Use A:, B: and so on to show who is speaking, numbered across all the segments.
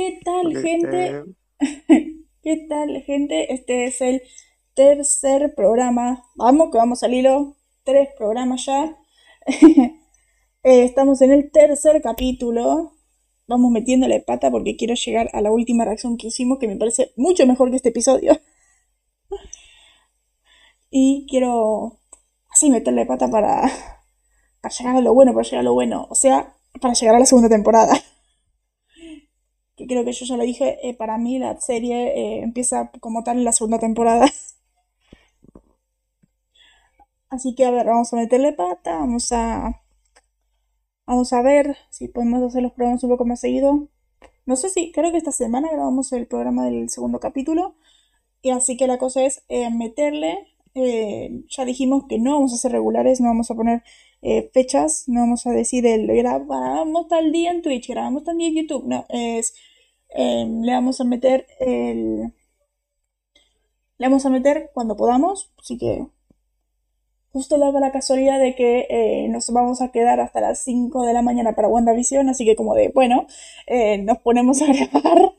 A: ¿Qué tal, gente? ¿Qué tal, gente? Este es el tercer programa. Vamos, que vamos al hilo. Tres programas ya. Eh, estamos en el tercer capítulo. Vamos metiéndole pata porque quiero llegar a la última reacción que hicimos, que me parece mucho mejor que este episodio. Y quiero así meterle pata para, para llegar a lo bueno, para llegar a lo bueno. O sea, para llegar a la segunda temporada. Que creo que yo ya lo dije, eh, para mí la serie eh, empieza como tal en la segunda temporada. Así que a ver, vamos a meterle pata, vamos a vamos a ver si podemos hacer los programas un poco más seguido. No sé si, creo que esta semana grabamos el programa del segundo capítulo. Y así que la cosa es eh, meterle. ya dijimos que no vamos a ser regulares, no vamos a poner fechas, no vamos a decir el grabamos tal día en Twitch, grabamos tal día en YouTube, no, es le vamos a meter el le vamos a meter cuando podamos así que justo daba la casualidad de que eh, nos vamos a quedar hasta las 5 de la mañana para WandaVision así que como de bueno eh, nos ponemos a grabar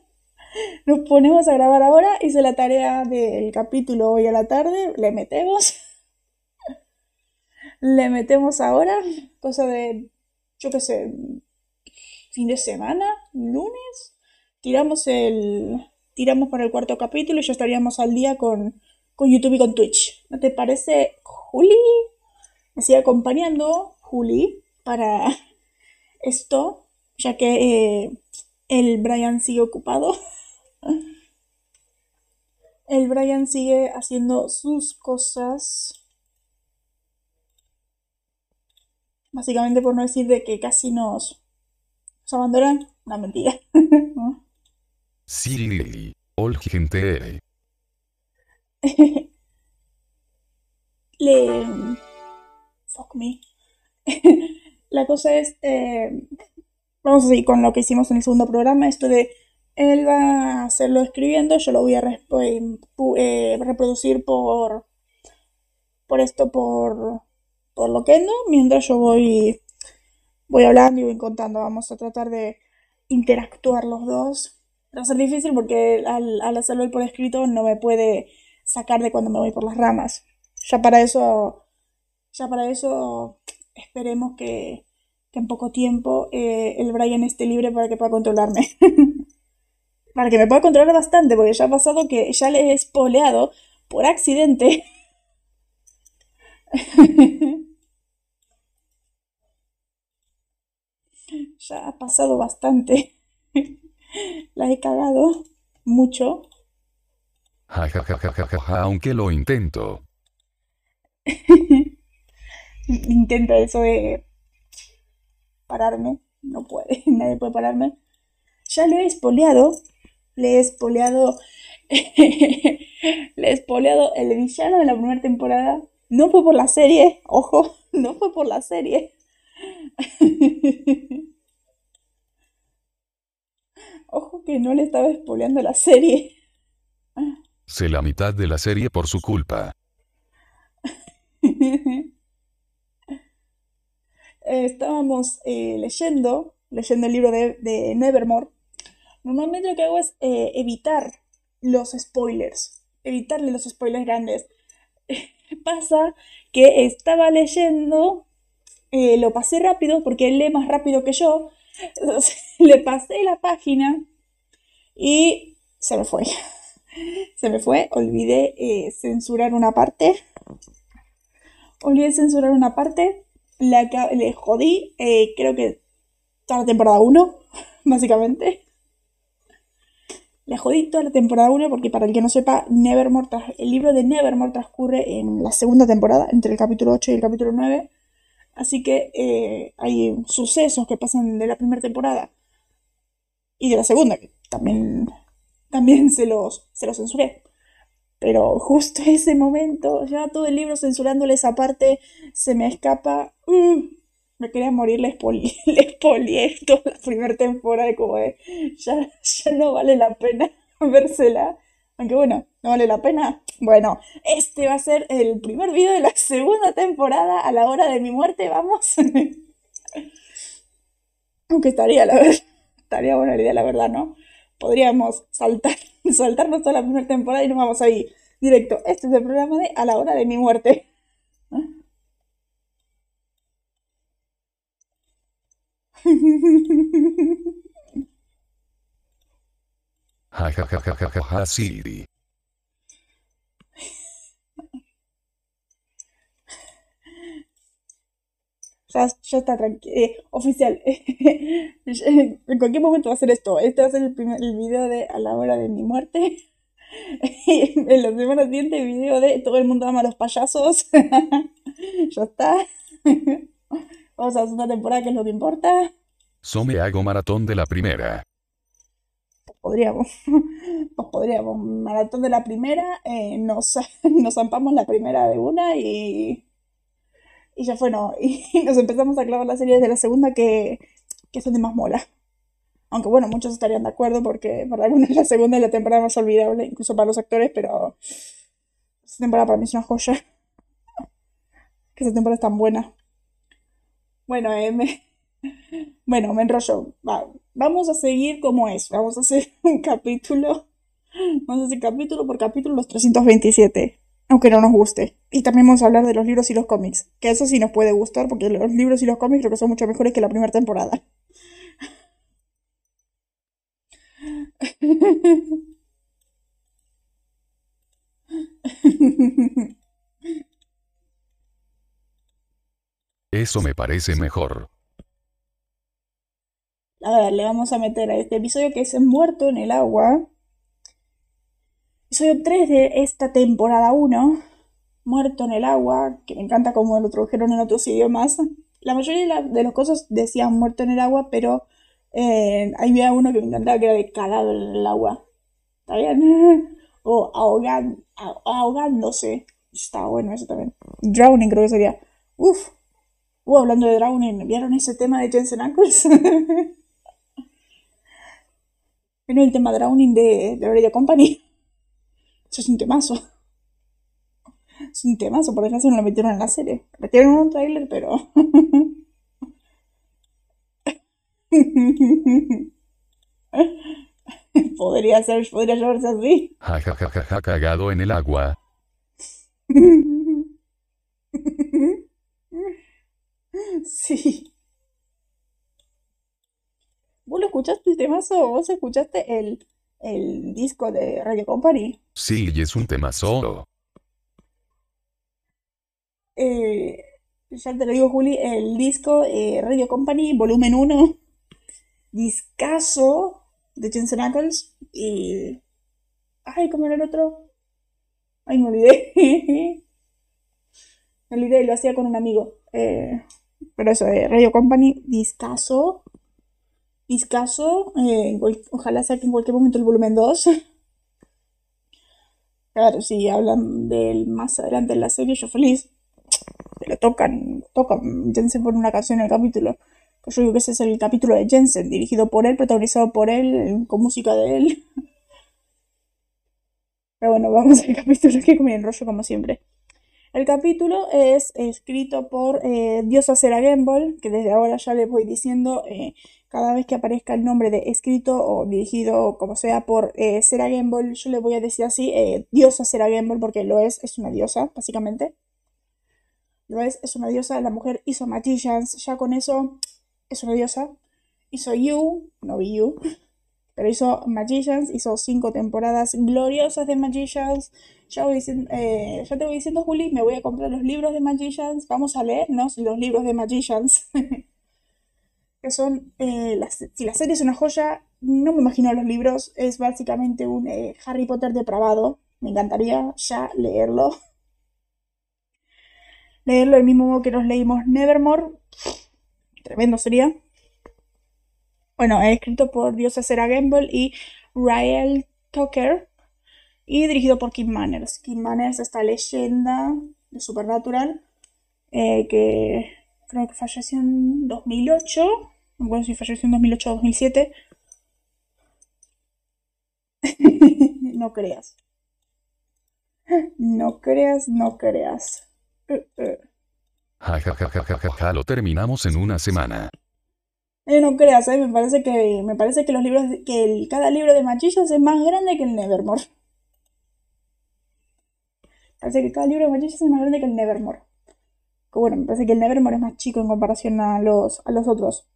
A: nos ponemos a grabar ahora hice la tarea del capítulo hoy a la tarde le metemos le metemos ahora cosa de yo qué sé fin de semana lunes tiramos el tiramos para el cuarto capítulo y ya estaríamos al día con, YouTube y con Twitch. ¿No te parece, Juli? Me sigue acompañando Juli para esto, ya que eh, el Brian sigue ocupado. El Brian sigue haciendo sus cosas. Básicamente por no decir de que casi nos, nos abandonan. Una mentira.
B: Sí, ol gente.
A: Le. Fuck me. La cosa es. Eh, vamos a seguir con lo que hicimos en el segundo programa. Esto de. Él va a hacerlo escribiendo. Yo lo voy a eh, reproducir por. Por esto, por. Por lo que no. Mientras yo voy. Voy hablando y voy contando. Vamos a tratar de interactuar los dos va a ser difícil porque al, hacerlo por escrito no me puede sacar de cuando me voy por las ramas. Ya para eso, ya para eso esperemos que, en poco tiempo eh, el Brian esté libre para que pueda controlarme. para que me pueda controlar bastante, porque ya ha pasado que ya le he espoleado por accidente. ya ha pasado bastante. La he cagado mucho.
B: aunque lo intento.
A: Intento eso de pararme. No puede, nadie puede pararme. Ya lo he espoleado. Le he espoleado. le he espoleado el villano de la primera temporada. No fue por la serie, ojo, no fue por la serie. Ojo que no le estaba espoleando la serie.
B: Sé la mitad de la serie por su culpa.
A: Estábamos eh, leyendo, leyendo el libro de, Nevermore. Normalmente lo que hago es eh, evitar los spoilers, evitarle los spoilers grandes. Pasa que estaba leyendo, eh, lo pasé rápido porque él lee más rápido que yo le pasé la página y se me fue. Se me fue, olvidé eh, censurar una parte. Olvidé censurar una parte. La le jodí, eh, creo que toda la temporada 1, básicamente. Le jodí toda la temporada 1 porque para el que no sepa, Nevermore, el libro de Nevermore transcurre en la segunda temporada, entre el capítulo 8 y el capítulo 9. Así que eh, hay sucesos que pasan de la primera temporada y de la segunda, que también, también se, los, se los censuré. Pero justo ese momento, ya todo el libro censurándole esa parte, se me escapa. Uh, me quería morir, le expolié toda la primera temporada, como de, ya, ya no vale la pena vérsela. Aunque bueno, no vale la pena. Bueno, este va a ser el primer video de la segunda temporada a la hora de mi muerte, vamos. Aunque estaría, estaría buena la idea, la verdad, ¿no? podríamos saltar, saltarnos toda la primera temporada y nos vamos ahí directo. Este es el programa de A la hora de mi muerte.
B: Ja ja ja ja ja ja ja Siri.
A: Ya, ya está tranquilo. Eh, oficial. en cualquier momento va a ser esto. Este va a ser el, primer, el video de a la hora de mi muerte. en la semana siguiente el video de todo el mundo ama a los payasos. ya está. Vamos a hacer una temporada que es lo que importa.
B: So me hago maratón de la primera.
A: Pues podríamos. Pues podríamos. Maratón de la primera. Eh, nos, nos zampamos la primera de una y. Y ya fue, no. Y nos empezamos a clavar la serie de la segunda que, que es donde más mola. Aunque bueno, muchos estarían de acuerdo porque para algunos la segunda es la temporada más olvidable, incluso para los actores, pero esa temporada para mí es una joya. Que esa temporada es tan buena. Bueno, eh, me... bueno, me enrollo. Va, vamos a seguir como es. Vamos a hacer un capítulo. Vamos a hacer capítulo por capítulo los 327 aunque no nos guste. Y también vamos a hablar de los libros y los cómics, que eso sí nos puede gustar, porque los libros y los cómics creo que son mucho mejores que la primera temporada.
B: Eso me parece mejor.
A: A ver, le vamos a meter a este episodio que es Muerto en el agua. Episodio 3 de esta temporada 1, Muerto en el agua, que me encanta como lo tradujeron en otros idiomas. La mayoría de, las cosas decían muerto en el agua, pero eh, había uno que me encantaba que era de calado en el agua. ¿Está bien? O ahogándose. Estaba bueno eso también. Drowning creo que sería. Uf. Uh, hablando de drowning, ¿vieron ese tema de Jensen Ackles? ¿Vieron el tema drowning de, de Company? Eso es un temazo. Es un temazo, por eso no lo metieron en la serie. Metieron un trailer, pero. podría ser, podría llevarse así.
B: Ja ja ja ja ja cagado en el agua.
A: sí. ¿Vos lo escuchaste el temazo? ¿Vos escuchaste el, el disco de Radio Company.
B: Sí, y es un tema solo.
A: Eh, ya te lo digo, Juli, el disco eh, Radio Company, volumen 1, discaso de Jensen Ackles y... Ay, ¿cómo era el otro? Ay, me olvidé. me olvidé, lo hacía con un amigo. Eh, pero eso, Radio Company, discaso discaso. Eh, ojalá saque en cualquier momento el volumen 2. Claro, si hablan del más adelante en la serie, yo feliz. Lo tocan, tocan. Jensen pone una canción en el capítulo. Yo digo que ese es el capítulo de Jensen, dirigido por él, protagonizado por él, con música de él. Pero bueno, vamos al capítulo que me enrollo como siempre. El capítulo es escrito por eh, Diosa Sarah Gamble, que desde ahora ya les voy diciendo, eh, cada vez que aparezca el nombre de escrito o dirigido, como sea, por eh, Sarah Gamble, yo le voy a decir así, eh, Diosa Sarah Gamble, porque lo es, es una diosa, básicamente. Lo es, es una diosa, la mujer hizo Magicians, ya con eso es una diosa. Hizo You, no vi You, pero hizo Magicians, hizo cinco temporadas gloriosas de Magicians. Ya, voy diciendo, eh, ya te voy diciendo, Juli, me voy a comprar los libros de Magicians. Vamos a leernos los libros de Magicians. que son, eh, si la serie es una joya, no me imagino los libros. Es básicamente un eh, Harry Potter depravado. Me encantaría ya leerlo. Leerlo el mismo modo que nos leímos Nevermore. Tremendo sería. Bueno, escrito por Diosa Sarah Gamble y Rael Tucker y dirigido por Kim Manners. Kim Manners, esta leyenda de Supernatural eh, que creo que falleció en 2008. Bueno, si falleció en 2008 o 2007. no creas. No creas, no creas.
B: Ja, ja, ja, ja, ja, ja, ja, lo terminamos en una semana.
A: Eh, no creas, eh, me parece que me parece que los libros que el, cada libro de Machillas es más grande que el Nevermore. Parece que cada libro de Machillas es más grande que el Nevermore. Que bueno, me parece que el Nevermore es más chico en comparación a los, a los otros.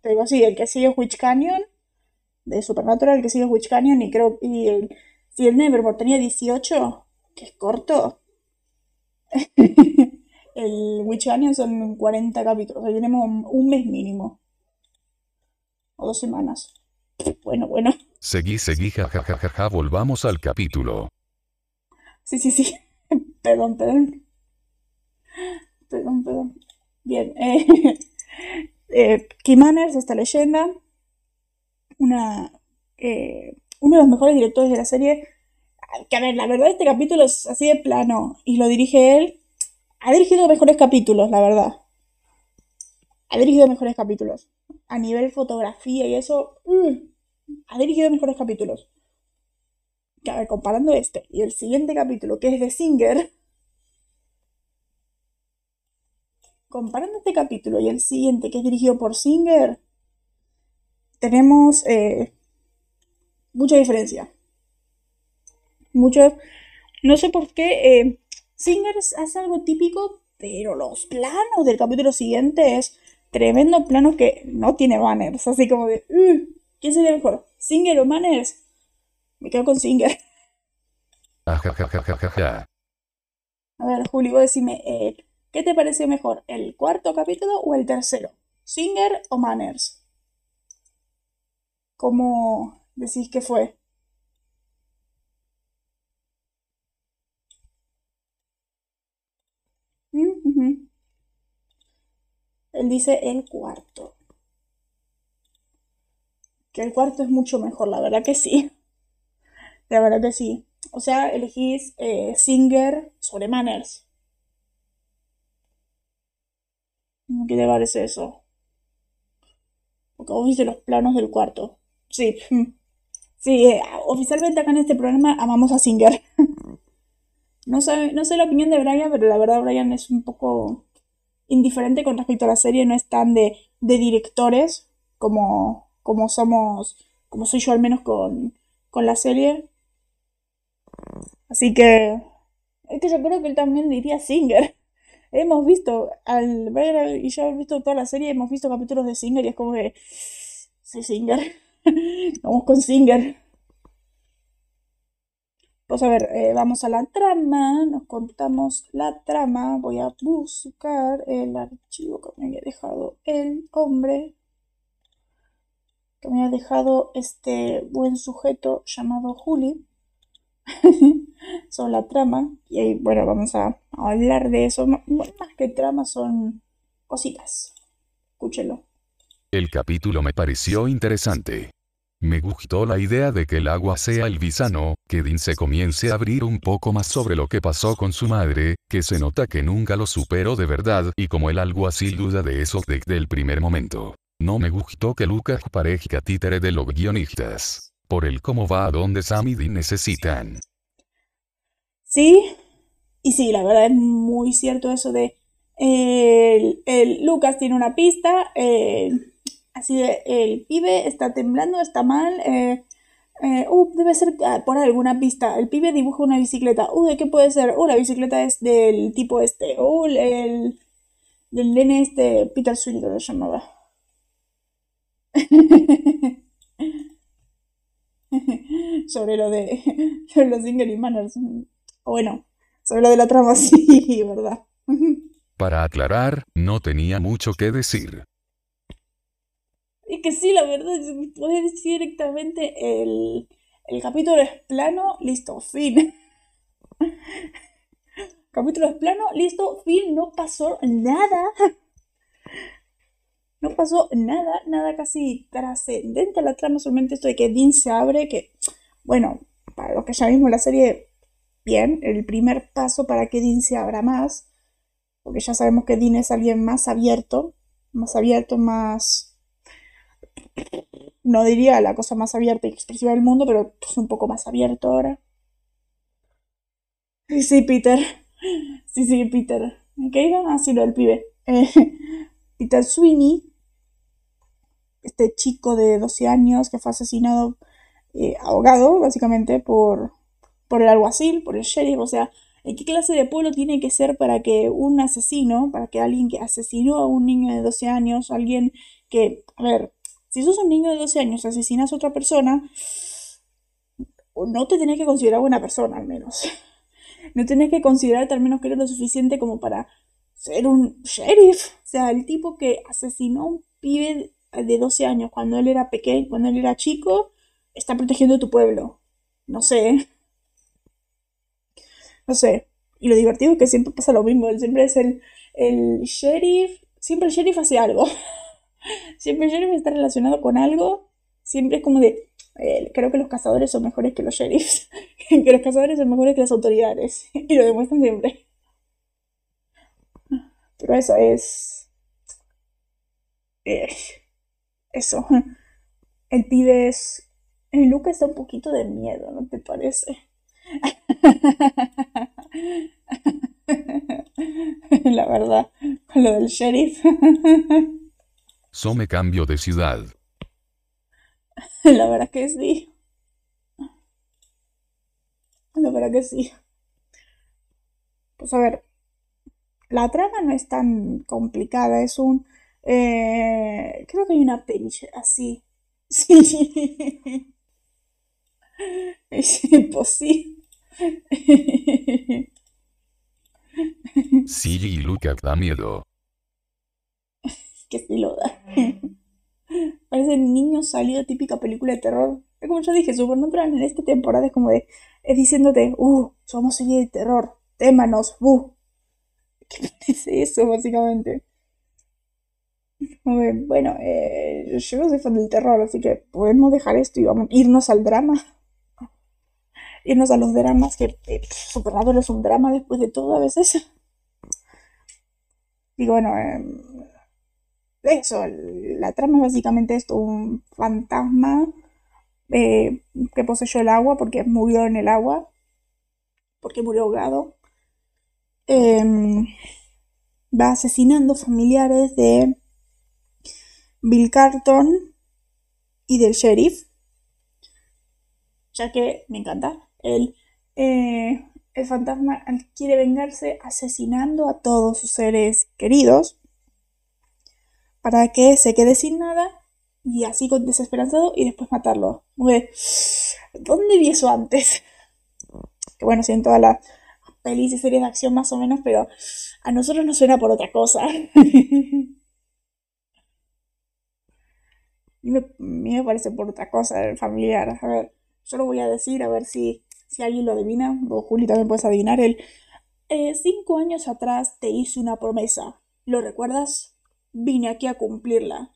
A: Te digo así, el que sigue es Witch Canyon, de Supernatural, el que sigue es Witch Canyon, y creo, y el, si el Nevermore tenía 18, que es corto, el Witch Canyon son 40 capítulos, o sea, tenemos un mes mínimo o dos semanas. Bueno, bueno.
B: Seguí, seguí, jajajaja, volvamos al capítulo.
A: Sí, sí, sí. perdón, perdón. Perdón, perdón. Bien. Eh, eh, Manners, esta leyenda, una, eh, uno de los mejores directores de la serie. Que a ver, la verdad, este capítulo es así de plano y lo dirige él. Ha dirigido mejores capítulos, la verdad. Ha dirigido mejores capítulos a nivel fotografía y eso, mm, ha dirigido mejores capítulos. Que a ver, comparando este y el siguiente capítulo, que es de Singer, comparando este capítulo y el siguiente, que es dirigido por Singer, tenemos eh, mucha diferencia. Mucho. No sé por qué. Eh, Singer hace algo típico, pero los planos del capítulo siguiente es tremendo plano que no tiene banners. Así como de, uh, ¿quién sería mejor? ¿Singer o banners? Me quedo con Singer.
B: A
A: ver, Juli, vos decime, eh, ¿qué te pareció mejor? ¿El cuarto capítulo o el tercero? ¿Singer o Manners? ¿Cómo decís que fue? Mm, él dice el cuarto. Que el cuarto es mucho mejor, la verdad que sí. La verdad que sí. O sea, elegís eh, Singer sobre Manners. ¿Qué te parece eso? Porque vos viste los planos del cuarto. Sí. Sí, eh, oficialmente acá en este programa amamos a Singer. No sé, no sé la opinión de Brian, pero la verdad Brian es un poco indiferente con respecto a la serie, no es tan de, de directores como, como somos, como soy yo al menos con, con la serie. Así que es que yo creo que él también diría Singer. Hemos visto, al ver y yo he visto toda la serie, hemos visto capítulos de Singer y es como que, sí, Singer, vamos con Singer. Pues a ver, eh, vamos a la trama, nos contamos la trama, voy a buscar el archivo que me había dejado el hombre, que me había dejado este buen sujeto llamado Juli, sobre la trama, y bueno, vamos a, hablar de eso, más que trama son cositas, escúchelo.
B: El capítulo me pareció interesante. Me gustó la idea de que el agua sea el visano, que Dean se comience a abrir un poco más sobre lo que pasó con su madre, que se nota que nunca lo superó de verdad y como el así duda de eso desde el primer momento. No me gustó que Lucas parezca títere de los guionistas. Por el cómo va a donde Sam y necesitan.
A: Sí, y sí, la verdad es muy cierto eso de... el, Lucas tiene una pista, eh, Así de, el pibe está temblando, está mal. Eh, eh, uh, debe ser ah, por alguna pista. El pibe dibuja una bicicleta. Uh, ¿de qué puede ser? Uh, la bicicleta es del tipo este. Uh, el. del nene este. Peter que lo llamaba. sobre lo de. sobre los Singer y Manners. O bueno, sobre lo de la trama, sí, ¿verdad?
B: Para aclarar, no tenía mucho que decir.
A: Y que sí, la verdad, puedes decir directamente el, el capítulo es plano, listo, fin. capítulo es plano, listo, fin, no pasó nada. No pasó nada, nada casi trascendente a la trama, solamente esto de que Dean se abre, que, bueno, para los que ya vimos la serie, bien, el primer paso para que Dean se abra más, porque ya sabemos que Dean es alguien más abierto, más abierto, más no diría la cosa más abierta y expresiva del mundo, pero un poco más abierto ahora. Sí, Peter. Sí, sí, Peter. ¿Qué iba? Ah, sí, lo del pibe. Eh, Peter Sweeney este chico de 12 años que fue asesinado, eh, ahogado, básicamente, por, por el alguacil, por el sheriff, o sea, ¿en qué clase de pueblo tiene que ser para que un asesino, para que alguien que asesinó a un niño de 12 años, alguien que, a ver, si sos un niño de 12 años y asesinas a otra persona, no te tenés que considerar buena persona, al menos. No tenés que considerarte al menos que eres lo suficiente como para ser un sheriff. O sea, el tipo que asesinó a un pibe de 12 años cuando él era pequeño, cuando él era chico, está protegiendo tu pueblo. No sé. No sé. Y lo divertido es que siempre pasa lo mismo. Siempre es el, el sheriff. Siempre el sheriff hace algo. siempre el sheriff está relacionado con algo. Siempre es como de. Eh, creo que los cazadores son mejores que los sheriffs. que los cazadores son mejores que las autoridades. y lo demuestran siempre. Pero eso es. Eh, eso. El pibe es. El Luca está un poquito de miedo, ¿no te parece? La verdad, con lo del sheriff.
B: So me cambio de ciudad.
A: La verdad que sí. La verdad que sí. Pues a ver, la trama no es tan complicada, es un... Eh, creo que hay una page así. Sí. Es imposible.
B: Sí, y Luca da miedo.
A: que sí lo da. Parece niño salido típica película de terror. Es como yo dije, Supernatural en esta temporada es como de... Es diciéndote, uh, somos serie de terror, témanos, uh. ¿Qué parece eso, básicamente? Bueno, eh, yo soy fan del terror, así que podemos dejar esto y vamos irnos al drama. Irnos a los dramas, que eh, es un drama después de todo a veces. Y bueno, eh, eso, la trama es básicamente esto, un fantasma que poseyó el agua porque murió en el agua, porque murió ahogado. Em, va asesinando familiares de Bill Carton y del sheriff, ya que me encanta, el, eh, el fantasma quiere vengarse asesinando a todos sus seres queridos para que se quede sin nada y así con desesperanzado y después matarlo. ¿Dónde vi eso antes? Que bueno, sí, en todas las pelis series de acción más o menos, pero a nosotros nos suena por otra cosa. Y me, me parece por otra cosa familiar. A ver, yo lo voy a decir, a ver si, si alguien lo adivina, o Juli también puedes adivinar. El, eh, cinco años atrás te hice una promesa. ¿Lo recuerdas? Vine aquí a cumplirla.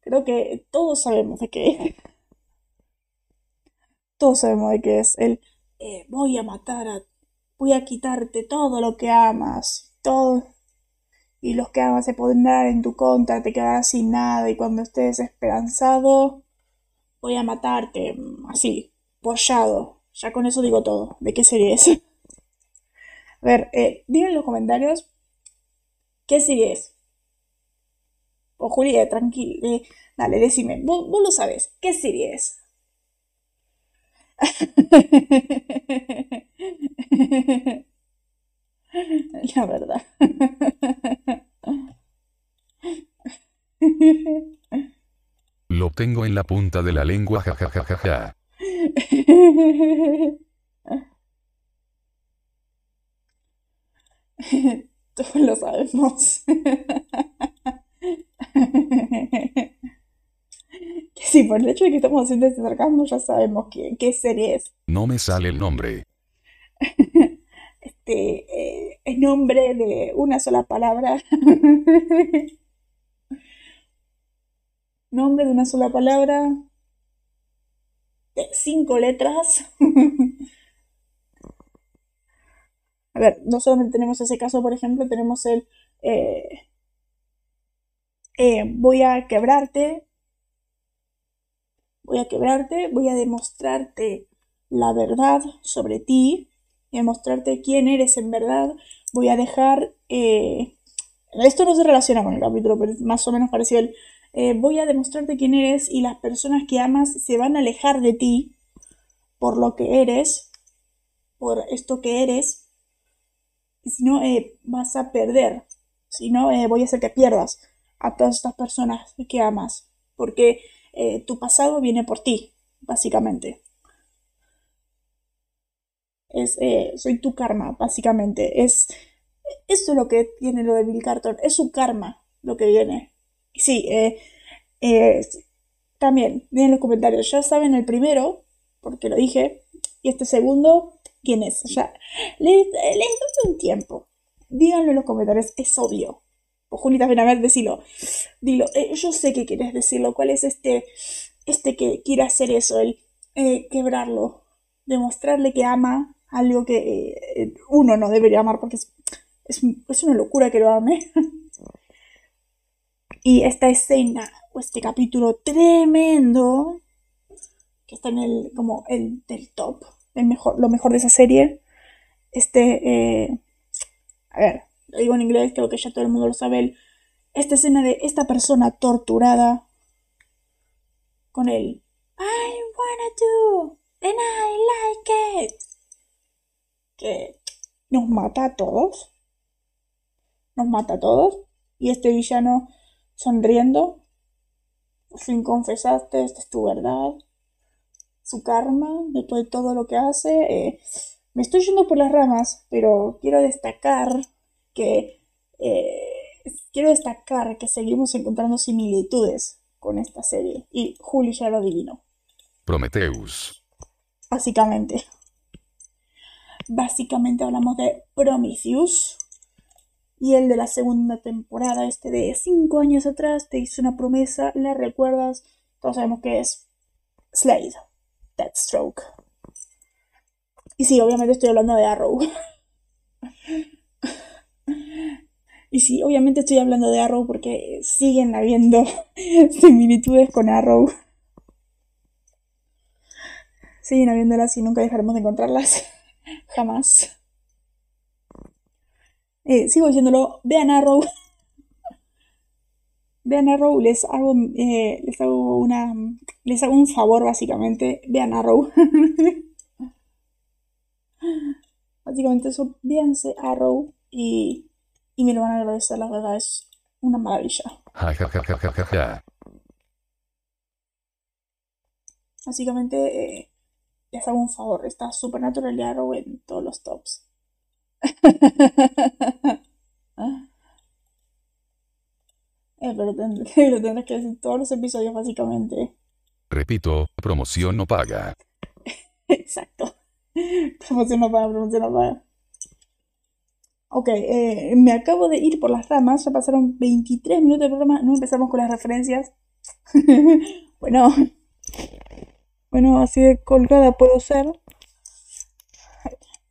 A: Creo que todos sabemos de qué. Todos sabemos de qué es. El eh, voy a matar a. Voy a quitarte todo lo que amas. Todo y los que amas se pondrán en tu contra, te quedarás sin nada y cuando estés esperanzado voy a matarte, así, pollado. Ya con eso digo todo. ¿De qué serie es? a ver, eh, en los comentarios qué serie es. O Julia, tranquilo, eh, dale, decime, vos, vos lo sabes, ¿qué serie es? La verdad.
B: Lo tengo en la punta de la lengua, jajajaja.
A: Todos lo sabemos. que sí, por el hecho de que estamos haciendo este sarcasmo ya sabemos qué, qué serie es.
B: No me sale el nombre.
A: Este, eh, nombre de una sola palabra. nombre de una sola palabra. Cinco letras. A ver, no solamente tenemos ese caso, por ejemplo, tenemos el eh, eh, voy a quebrarte, voy a quebrarte, voy a demostrarte la verdad sobre ti, y mostrarte quién eres en verdad, voy a dejar... Eh, esto no se relaciona con el capítulo, pero más o menos parecido el... eh, voy a demostrarte quién eres y las personas que amas se van a alejar de ti por lo que eres, por esto que eres, y si no, eh, vas a perder, si no, eh, voy a hacer que pierdas a todas estas personas que amas, porque tu pasado viene por ti, básicamente. Es, soy tu karma, básicamente. Es, eso es lo que tiene lo de Bill Carton, es su karma lo que viene. Sí, eh, eh, también, en los comentarios, ya saben el primero, porque lo dije, y este segundo, ¿quién es? Ya, les, doy un tiempo. Díganlo en los comentarios, es obvio. O Julita, ven a ver, decilo. Dilo, eh, yo sé que quieres decirlo. ¿Cuál es este, este que quiere hacer eso? El quebrarlo. Demostrarle que ama algo que uno no debería amar porque es es, una locura que lo ame. y esta escena, o este capítulo tremendo, que está en el, como el del top, el mejor, lo mejor de esa serie. Este, eh, a ver, lo digo en inglés, creo que ya todo el mundo lo sabe. esta escena de esta persona torturada con el I wanna do and I like it. Que nos mata a todos nos mata a todos. Y este villano sonriendo, sin confesaste, esta es tu verdad, su karma, después de todo lo que hace. Eh, me estoy yendo por las ramas, pero quiero destacar que eh, quiero destacar que seguimos encontrando similitudes con esta serie. Y Julio ya lo adivinó.
B: Prometheus.
A: Básicamente. Básicamente hablamos de Prometheus y el de la segunda temporada, este de cinco años atrás, te hizo una promesa, ¿la recuerdas? Todos sabemos que es Slade, Deathstroke. Y sí, obviamente estoy hablando de Arrow. y sí, obviamente estoy hablando de Arrow porque siguen habiendo similitudes con Arrow. Siguen habiéndolas y nunca dejaremos de encontrarlas. Jamás. Eh, sigo diciéndolo, vean Arrow. vean Arrow, les hago, eh, les hago una, les hago un favor básicamente, vean Arrow. básicamente eso, véanse Arrow y, y me lo van a agradecer, la verdad es una maravilla. básicamente eh, les hago un favor, está Supernatural y Arrow en todos los tops. Eh, pero, tendrás que decir todos los episodios, básicamente.
B: Repito, promoción no paga.
A: Exacto. Promoción no paga, promoción no paga. Ok, eh, me acabo de ir por las ramas, ya pasaron 23 minutos de programa, no empezamos con las referencias. bueno, bueno, así de colgada puedo ser.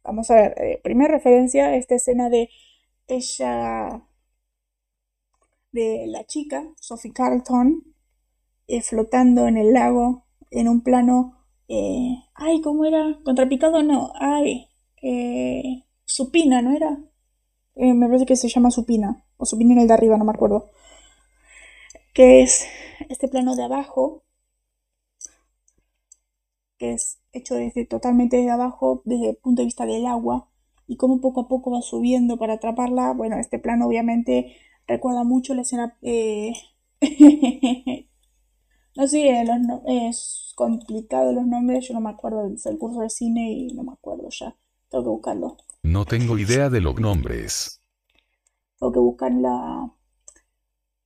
A: Vamos a ver, eh, primera referencia, esta escena de ella, de la chica, Sophie Carlton, eh, flotando en el lago en un plano, eh, ay, ¿cómo era? ¿Contrapicado? No, ay, supina, ¿no era? me parece que se llama supina, o supina en el de arriba, no me acuerdo. Que es este plano de abajo, que es hecho desde totalmente desde abajo, desde el punto de vista del agua, y cómo poco a poco va subiendo para atraparla. Bueno, este plano obviamente recuerda mucho la escena... Eh, no sé, es complicado los nombres, yo no me acuerdo del curso de cine y no me acuerdo ya. Tengo que buscarlo.
B: No tengo idea de los nombres.
A: Tengo que buscarla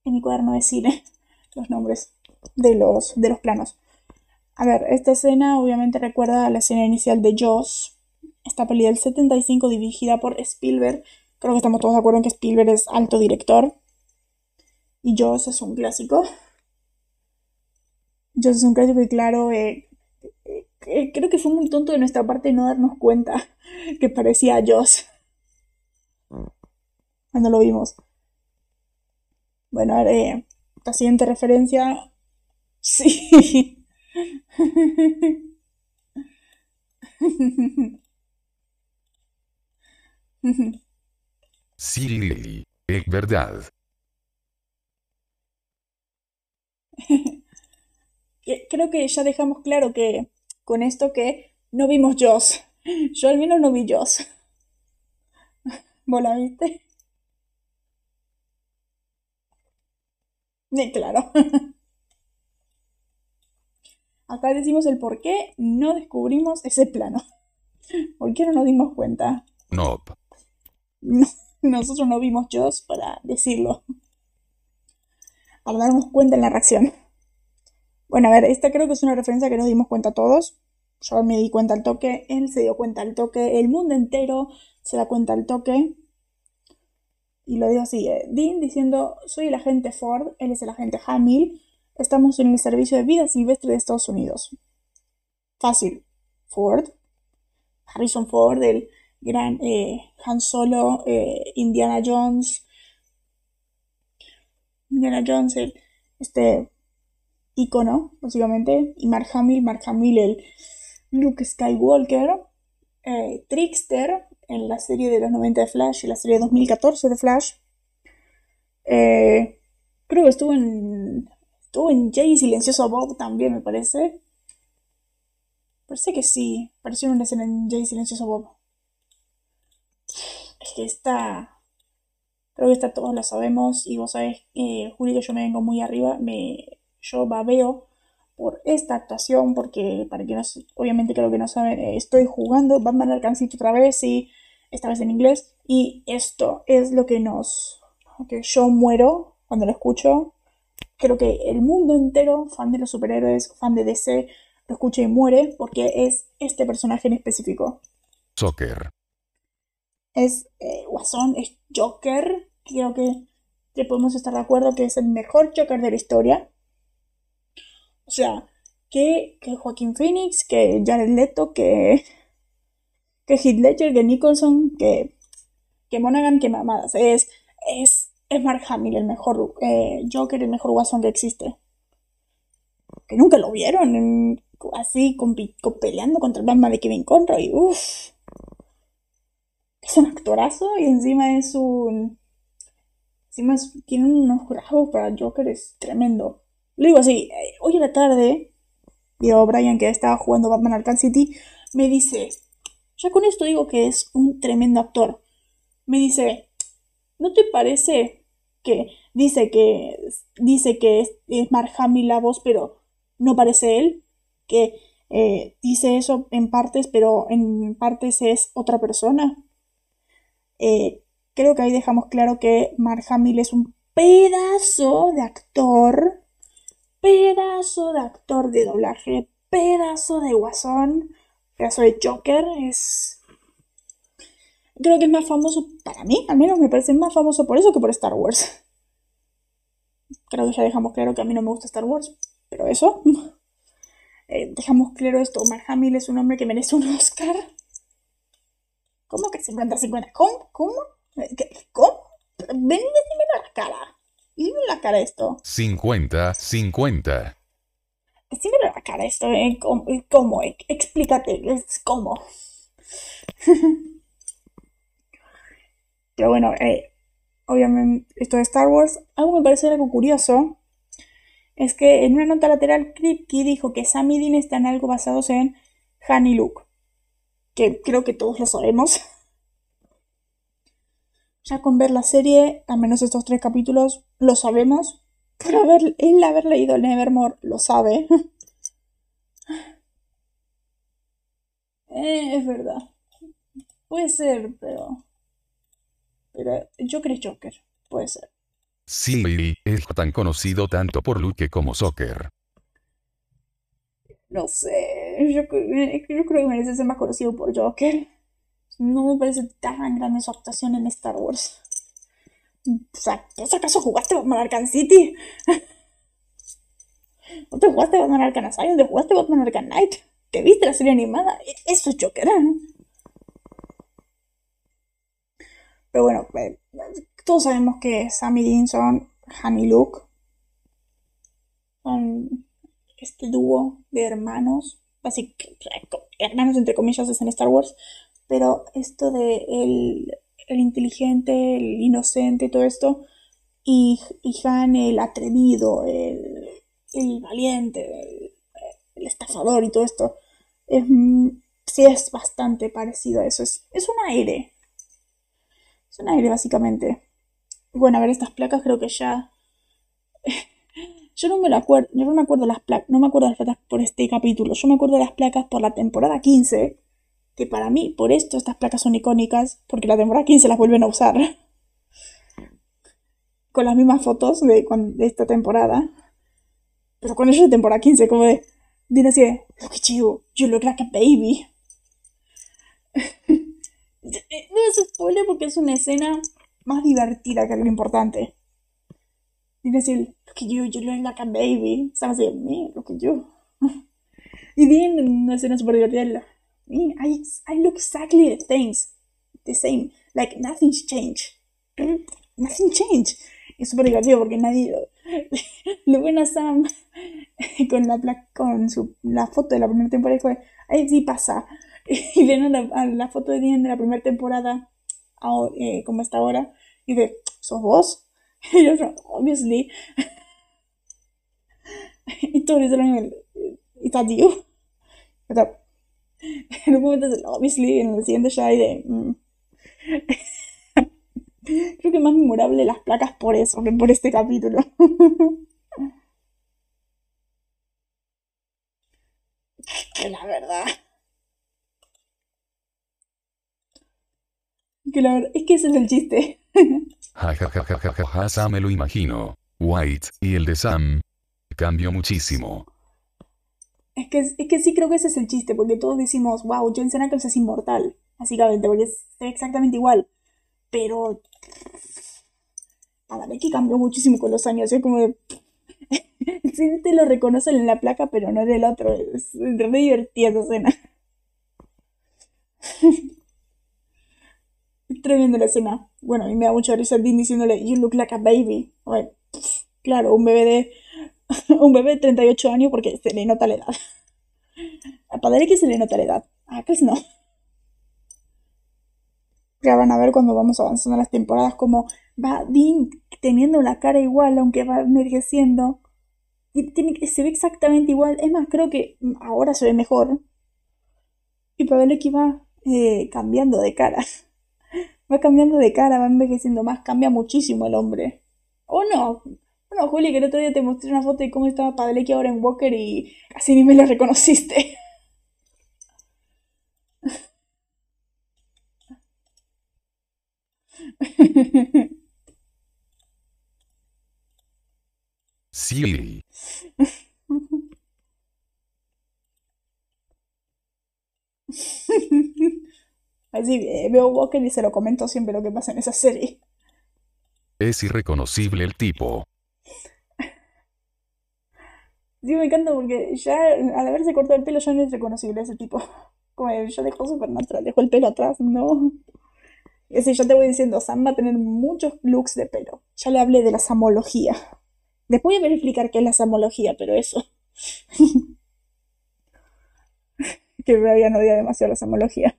A: en mi cuaderno de cine, los nombres de los, de los planos. A ver, esta escena obviamente recuerda a la escena inicial de Jaws, esta peli del 75 dirigida por Spielberg. Creo que estamos todos de acuerdo en que Spielberg es alto director. Y Jaws es un clásico. Jaws es un clásico y claro, eh, eh, creo que fue muy tonto de nuestra parte no darnos cuenta que parecía a Jaws. Cuando lo vimos. Bueno, a ver, eh, la siguiente referencia. Sí.
B: Sí, es verdad.
A: Creo que ya dejamos claro que con esto que no vimos Joss. Yo al menos no vi Joss. ¿Vos la viste? Sí, claro. Acá decimos el por qué no descubrimos ese plano. ¿Por qué no nos dimos cuenta?
B: No.
A: nosotros no vimos Joss para decirlo. Para darnos cuenta en la reacción. Bueno, a ver, esta creo que es una referencia que nos dimos cuenta todos. Yo me di cuenta al toque, él se dio cuenta al toque, el mundo entero se da cuenta al toque. Y lo digo así, eh, Dean diciendo, soy el agente Ford, él es el agente Hamill, estamos en el servicio de vida silvestre de Estados Unidos. Fácil. Ford, Harrison Ford, el gran eh, Han Solo, eh, Indiana Jones, Indiana Jones, el, este icono, básicamente, y Mark Hamill, Mark Hamill, el Luke Skywalker, Trickster, en la serie de los 90 de Flash y la serie de 2014 de Flash. Eh, creo que estuvo en. Estuvo en Jay Silencioso Bob también, me parece. Parece que sí. Pareció una escena en Jay Silencioso Bob. Es que está. Creo que está todos lo sabemos. Y vos sabés, eh, Juli, que yo me vengo muy arriba. Me, yo babeo por esta actuación. Porque, para que no. Obviamente, creo que no saben. Eh, estoy jugando Batman Arkham City otra vez. Y esta vez en inglés, y esto es lo que nos... que yo muero cuando lo escucho. Creo que el mundo entero, fan de los superhéroes, fan de DC, lo escucha y muere porque es este personaje en específico.
B: Joker.
A: Es eh, Guasón, es Joker. Creo que, que podemos estar de acuerdo que es el mejor Joker de la historia. O sea, que, que Joaquín Phoenix, que Jared Leto, que que Heath Ledger, que Nicholson, que, que Monaghan, que mamadas. Es, es, es Mark Hamill el mejor eh, Joker, el mejor Watson que existe. Que nunca lo vieron así peleando contra el Batman de Kevin Conroy. Uff. Es un actorazo y encima es un... Encima tiene unos rasgos para Joker, es tremendo. Lo digo así, eh, hoy en la tarde, digo, Brian que estaba jugando Batman Arkham City, me dice, ya con esto digo que es un tremendo actor. Me dice, ¿no te parece que dice que dice que es, Mark Hamill la voz, pero no parece él? Que eh, dice eso en partes, pero en partes es otra persona. Eh, creo que ahí dejamos claro que Mark Hamill es un pedazo de actor, pedazo de actor de doblaje, pedazo de guasón pedazo de Joker es... Creo que es más famoso, para mí al menos me parece más famoso por eso que por Star Wars. Creo que ya dejamos claro que a mí no me gusta Star Wars, pero eso. Eh, dejamos claro esto, Mark Hamill es un hombre que merece un Oscar. ¿Cómo que 50-50? ¿Cómo? ¿Cómo? ¿Cómo? Ven y dime la cara. Dime la cara esto.
B: 50-50.
A: Decime la cara esto, ¿eh? ¿Cómo? ¿Cómo? Explícate, ¿cómo? Pero bueno, eh, obviamente esto de Star Wars, algo me parece algo curioso, es que en una nota lateral Kripke dijo que Sam y Dean están algo basados en Han y Luke, que creo que todos lo sabemos. Ya con ver la serie, al menos estos tres capítulos, lo sabemos, pero haber, él haber leído Nevermore lo sabe. Eh, es verdad. Puede ser, pero. Pero Joker es Joker. Puede ser.
B: Sí, es tan conocido tanto por Luke como Joker.
A: No sé. Yo, yo creo que merece ser más conocido por Joker. No me parece tan grande su actuación en Star Wars. O sea, ¿vos acaso jugaste Batman Arkham City? ¿No te jugaste Batman Arkham Asylum? ¿Te jugaste Batman Arkham Knight? ¿Te viste la serie animada? E, eso es Joker. ¿eh? Pero bueno, eh, todos sabemos que Sammy Dean son Han y Luke. Son este dúo de hermanos. Así hermanos entre comillas es en Star Wars. Pero esto de el el inteligente, el inocente, todo esto, y, Han el atrevido, el, el valiente, el, estafador y todo esto. Es, mm, sí, es bastante parecido a eso. Es, es un aire. Es un aire, básicamente. Bueno, a ver, estas placas creo que ya. Yo no me lo acuerdo, yo no me acuerdo las placas, no me acuerdo las placas por este capítulo, yo me acuerdo de las placas por la temporada 15, que para mí, por esto, estas placas son icónicas, porque la temporada 15 las vuelven a usar. Con las mismas fotos de, de esta temporada. Pero con ellos de temporada 15, como de. Dina así look at you, you look like a baby. no es spoiler porque es una escena más divertida que algo importante. Dina así, look at you, you look like a baby. Estaba así, me, look at you. y tienen una escena súper divertida. I, I look exactly the things. The same. Like nothing's changed. Nothing changed. Es súper divertido porque nadie lo, ven a Sam con la con su, la foto de la primera temporada y dijo, ahí sí pasa. Y ven a la, foto de Dean de la primera temporada, eh, como está ahora, y dice, ¿sos vos? Y yo, obviously. y todo eso ¿y that you? En un momento, obviously, en el siguiente ya de... Mm". Creo que más memorable las placas por eso por este capítulo. la verdad. Que la verdad. Es que ese es el chiste.
B: Ja, Sam me lo imagino. White y el de Sam. Cambió muchísimo.
A: Es que, es que sí creo que ese es el chiste, porque todos decimos, wow, Jensen Ackles es inmortal. Básicamente, porque es exactamente igual. Pero que cambió muchísimo con los años. Es como de. sí, te lo reconocen en la placa, pero no en el otro. Es re divertida esa escena. Tremenda la escena. Bueno, a mí me da mucha risa Dean diciéndole, You look like a baby. claro, un bebé de. un bebé de 38 años porque se le nota la edad. A padre que se le nota la edad. A pues no ya van a ver cuando vamos avanzando las temporadas como va Dean teniendo la cara igual aunque va envejeciendo y tiene, se ve exactamente igual es más creo que ahora se ve mejor y que va eh, cambiando de cara va cambiando de cara va envejeciendo más cambia muchísimo el hombre. O no. Bueno Juli que el otro día te mostré una foto de cómo estaba Padalecki ahora en Walker y casi ni me lo reconociste.
B: Sí.
A: Así eh, veo Walker y se lo comento siempre lo que pasa en esa serie.
B: Es irreconocible el tipo.
A: Sí, me encanta porque ya al haberse cortado el pelo ya no es reconocible ese tipo. Como ya dejó Supernatural, dejó el pelo atrás, no. Y así yo te voy diciendo, Sam va a tener muchos looks de pelo. Ya le hablé de la samología. Después voy a verificar qué es la samología, pero eso. que Brian odia demasiado la samología.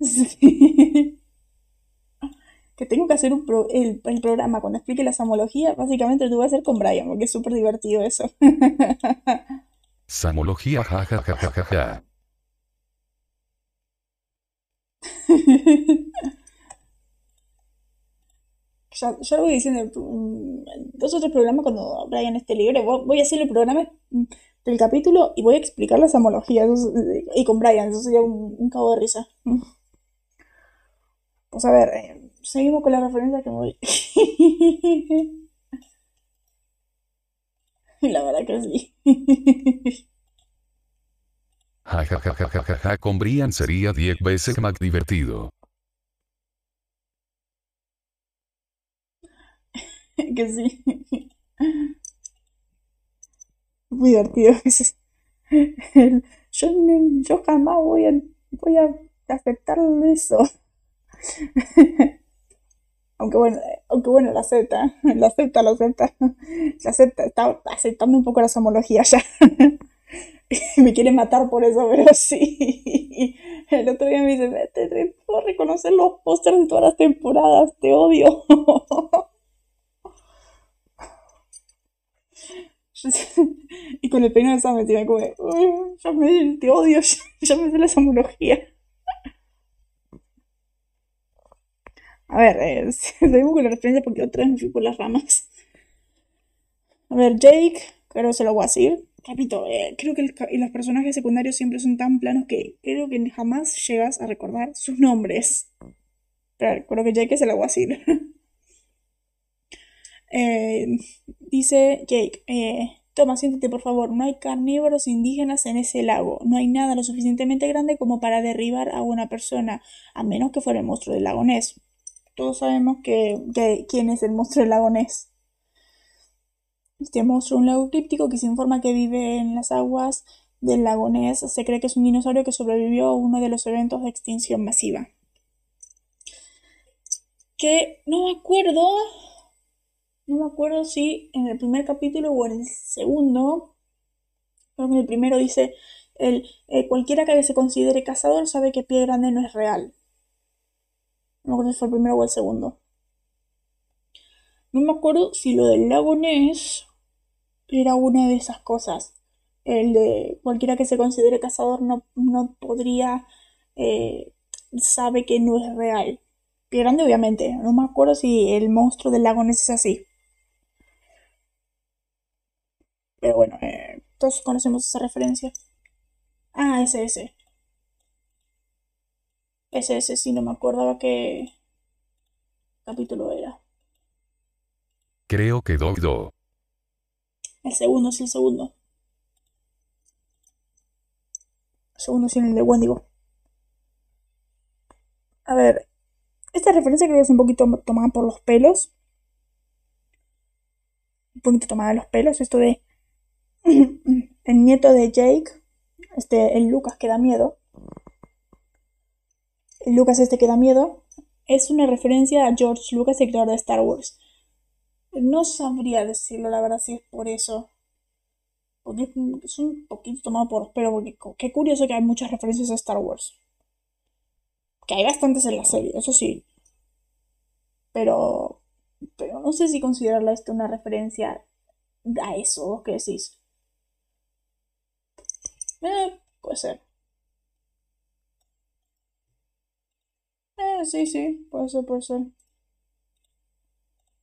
A: Que tengo que hacer un el, programa cuando explique la samología, básicamente lo voy a hacer con Brian, porque es súper divertido eso.
B: Samología, jajajajaja.
A: ya, ya lo voy diciendo, dos o tres programas cuando Brian esté libre, voy a hacer el programa del capítulo y voy a explicar la samología y con Brian, eso sería un, cabo de risa. Pues a ver, eh, seguimos con la referencia que me voy. la verdad que sí.
B: Ja, con Brian sería 10 veces más divertido.
A: que sí. Muy divertido. Yo, yo jamás voy a, voy a aceptar eso. aunque bueno, aunque bueno, la acepta, la acepta, la acepta, la acepta, está aceptando un poco la somología ya. me quiere matar por eso, pero sí. El otro día me dice, te puedo reconocer los pósters de todas las temporadas, te odio. y con el peinado de Sam me como, ya me, te odio, ya, me sé la samología. A ver, eh, seguimos con la referencia porque otra vez me fui por las ramas. A ver, Jake, creo que se lo voy a decir. Repito, eh, creo que los personajes secundarios siempre son tan planos que creo que jamás llegas a recordar sus nombres. Pero creo que Jake se lo voy a decir. Eh, dice Jake, eh, toma, siéntate por favor, no hay carnívoros indígenas en ese lago, no hay nada lo suficientemente grande como para derribar a una persona, a menos que fuera el monstruo del lago Ness. Todos sabemos que, quién es el monstruo del lago Ness. Este monstruo un lago críptico que se informa que vive en las aguas del lago Ness. Se cree que es un dinosaurio que sobrevivió a uno de los eventos de extinción masiva. Que no me acuerdo no me acuerdo si en el primer capítulo o en el segundo. Creo que en el primero dice: el, eh, cualquiera que se considere cazador sabe que pie grande no es real. No me acuerdo si fue el primero o el segundo. No me acuerdo si lo del lago Ness era una de esas cosas. El de cualquiera que se considere cazador no, no podría. Eh, sabe que no es real. Pie grande, obviamente. No me acuerdo si el monstruo del lago Ness es así. Pero bueno, eh, todos conocemos esa referencia. Ah. Ese, ese, sí, no me acordaba qué capítulo era.
B: Creo que Do.
A: El segundo, es el segundo. El segundo es el de Wendigo. A ver, esta referencia creo que es un poquito tomada por los pelos. Un poquito tomada de los pelos. Esto de el nieto de Jake, este, el Lucas que da miedo, el Lucas este que da miedo, es una referencia a George Lucas, el de Star Wars. No sabría decirlo, la verdad, si es por eso. Porque es un poquito tomado por pero porque qué curioso que hay muchas referencias a Star Wars. Que hay bastantes en la serie, eso sí. Pero. Pero no sé si considerarla esto una referencia a eso, ¿qué decís? Eh, puede ser. Eh, sí, sí, puede ser, puede ser.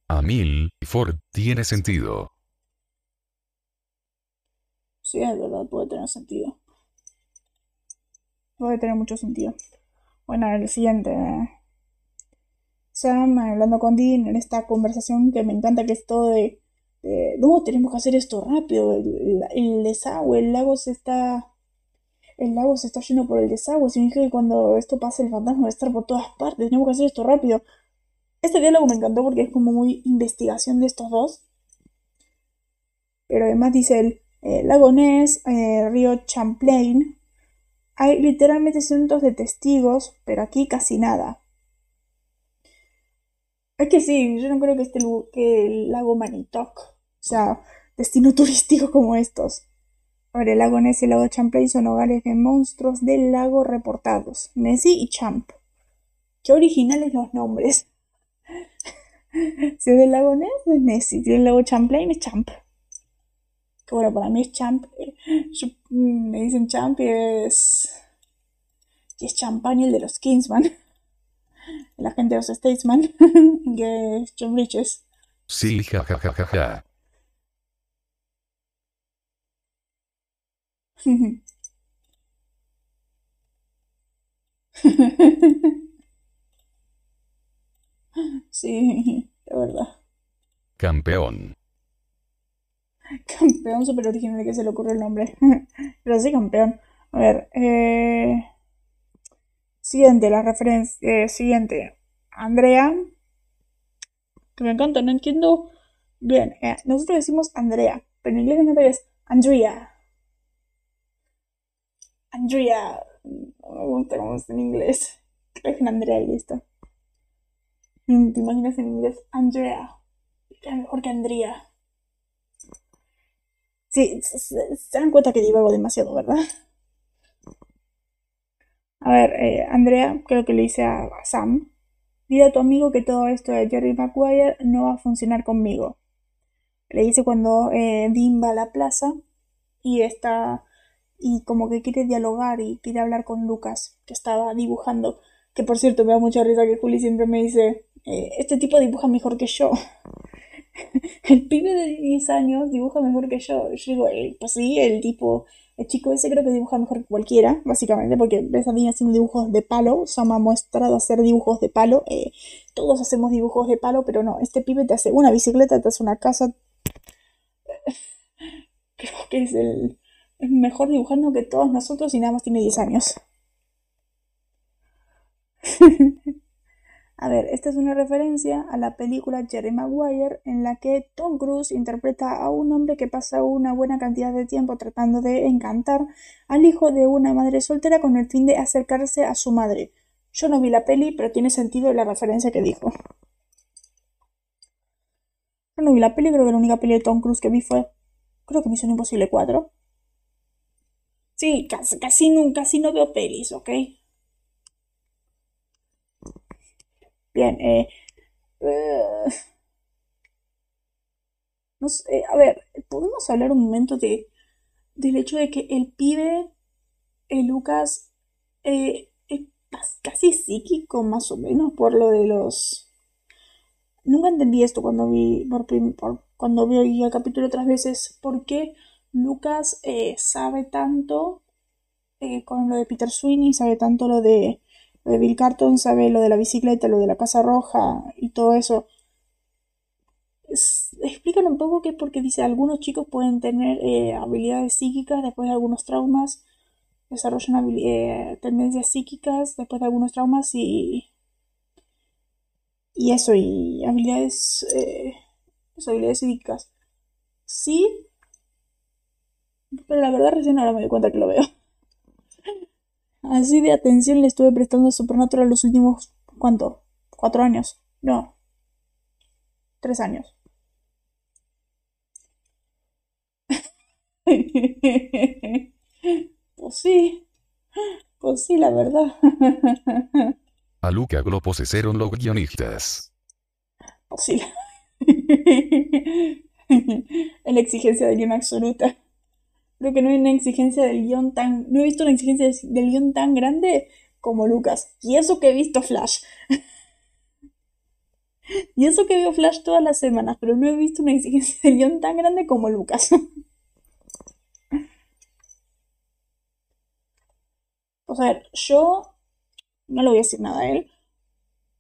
B: A mil, Ford, tiene sentido.
A: Sí, es verdad, puede tener sentido. Puede tener mucho sentido. Bueno, el siguiente. Sam hablando con Dean en esta conversación que me encanta que es todo de no, tenemos que hacer esto rápido, el, desagüe, el lago se está, el lago se está lleno por el desagüe, significa que cuando esto pase el fantasma va a estar por todas partes, tenemos que hacer esto rápido. Este diálogo me encantó porque es como muy investigación de estos dos. Pero además dice el eh, lago Ness, eh, río Champlain. Hay literalmente cientos de testigos, pero aquí casi nada. Es que sí, yo no creo que, este, que el lago Manitok sea, destino turístico como estos. Ahora, el lago Ness y el lago Champlain son hogares de monstruos del lago reportados. Nessie y Champ. Qué originales los nombres. si es del lago Ness, es Nessie. Si es del lago Champlain, es Champ. Que bueno, para mí es Champ. Mm, me dicen Champ y es. Y es Champagne el de los Kingsman. La gente de los Statesman. que es John Bridges.
B: Sí, jajajaja.
A: sí, de verdad.
B: Campeón.
A: Campeón super original que se le ocurre el nombre. Pero sí, campeón. A ver, eh... Siguiente, la referencia. Eh, siguiente. Andrea. Que me encanta, no entiendo. Bien, eh, nosotros decimos Andrea, pero en inglés me encanta que es Andrea. Andrea. No me gusta cómo es en inglés. Creo que es Andrea listo. ¿Te imaginas en inglés? Andrea. Mejor que Andrea. Sí, se, dan cuenta que divago demasiado, ¿verdad? A ver, eh, Andrea, creo que le dice a, Sam. Dile a tu amigo que todo esto de Jerry Maguire no va a funcionar conmigo. Le dice cuando eh, Dean va a la plaza y está y como que quiere dialogar y quiere hablar con Lucas, que estaba dibujando. Que por cierto, me da mucha risa que Juli siempre me dice, eh, este tipo dibuja mejor que yo. el pibe de 10 años dibuja mejor que yo. Yo digo, eh, pues sí, el tipo, el chico ese creo que dibuja mejor que cualquiera, básicamente, porque ves a haciendo dibujos de palo, Sama ha mostrado hacer dibujos de palo. Eh, todos hacemos dibujos de palo, pero no, este pibe te hace una bicicleta, te hace una casa. Creo que es el es mejor dibujando que todos nosotros y nada más tiene 10 años. A ver, esta es una referencia a la película Jerry Maguire en la que Tom Cruise interpreta a un hombre que pasa una buena cantidad de tiempo tratando de encantar al hijo de una madre soltera con el fin de acercarse a su madre. Yo no vi la peli, pero tiene sentido la referencia que dijo. Yo no vi la peli, creo que la única peli de Tom Cruise que vi fue, creo que Misión Imposible 4. Sí, casi, casi, no, casi no veo pelis, ¿ok? Bien, eh, eh, a ver, ¿podemos hablar un momento de, del hecho de que el pibe, el Lucas, eh, es casi psíquico más o menos por lo de los... Nunca entendí esto cuando vi, por, por, cuando vi el capítulo otras veces, ¿por Lucas sabe tanto con lo de Peter Sweeney, sabe tanto lo de de Bill Carton sabe lo de la bicicleta, lo de la Casa Roja y todo eso. explícalo un poco que es porque dice algunos chicos pueden tener eh, habilidades psíquicas después de algunos traumas, desarrollan eh, tendencias psíquicas después de algunos traumas y y eso y habilidades eh, habilidades psíquicas. Sí, pero la verdad recién ahora me doy cuenta que lo veo. Así de atención le estuve prestando a Supernatural los últimos, ¿cuánto? ¿Cuatro años? No. Tres años. pues sí. Pues sí, la verdad.
B: a Luca lo poseyeron los guionistas.
A: Pues sí. en la exigencia de guion absoluta. Creo que no hay una exigencia del guion tan. No he visto una exigencia del guion tan grande como Lucas. Y eso que he visto Flash. y eso que veo Flash todas las semanas, pero no he visto una exigencia del guion tan grande como Lucas. o sea, yo no le voy a decir nada a él.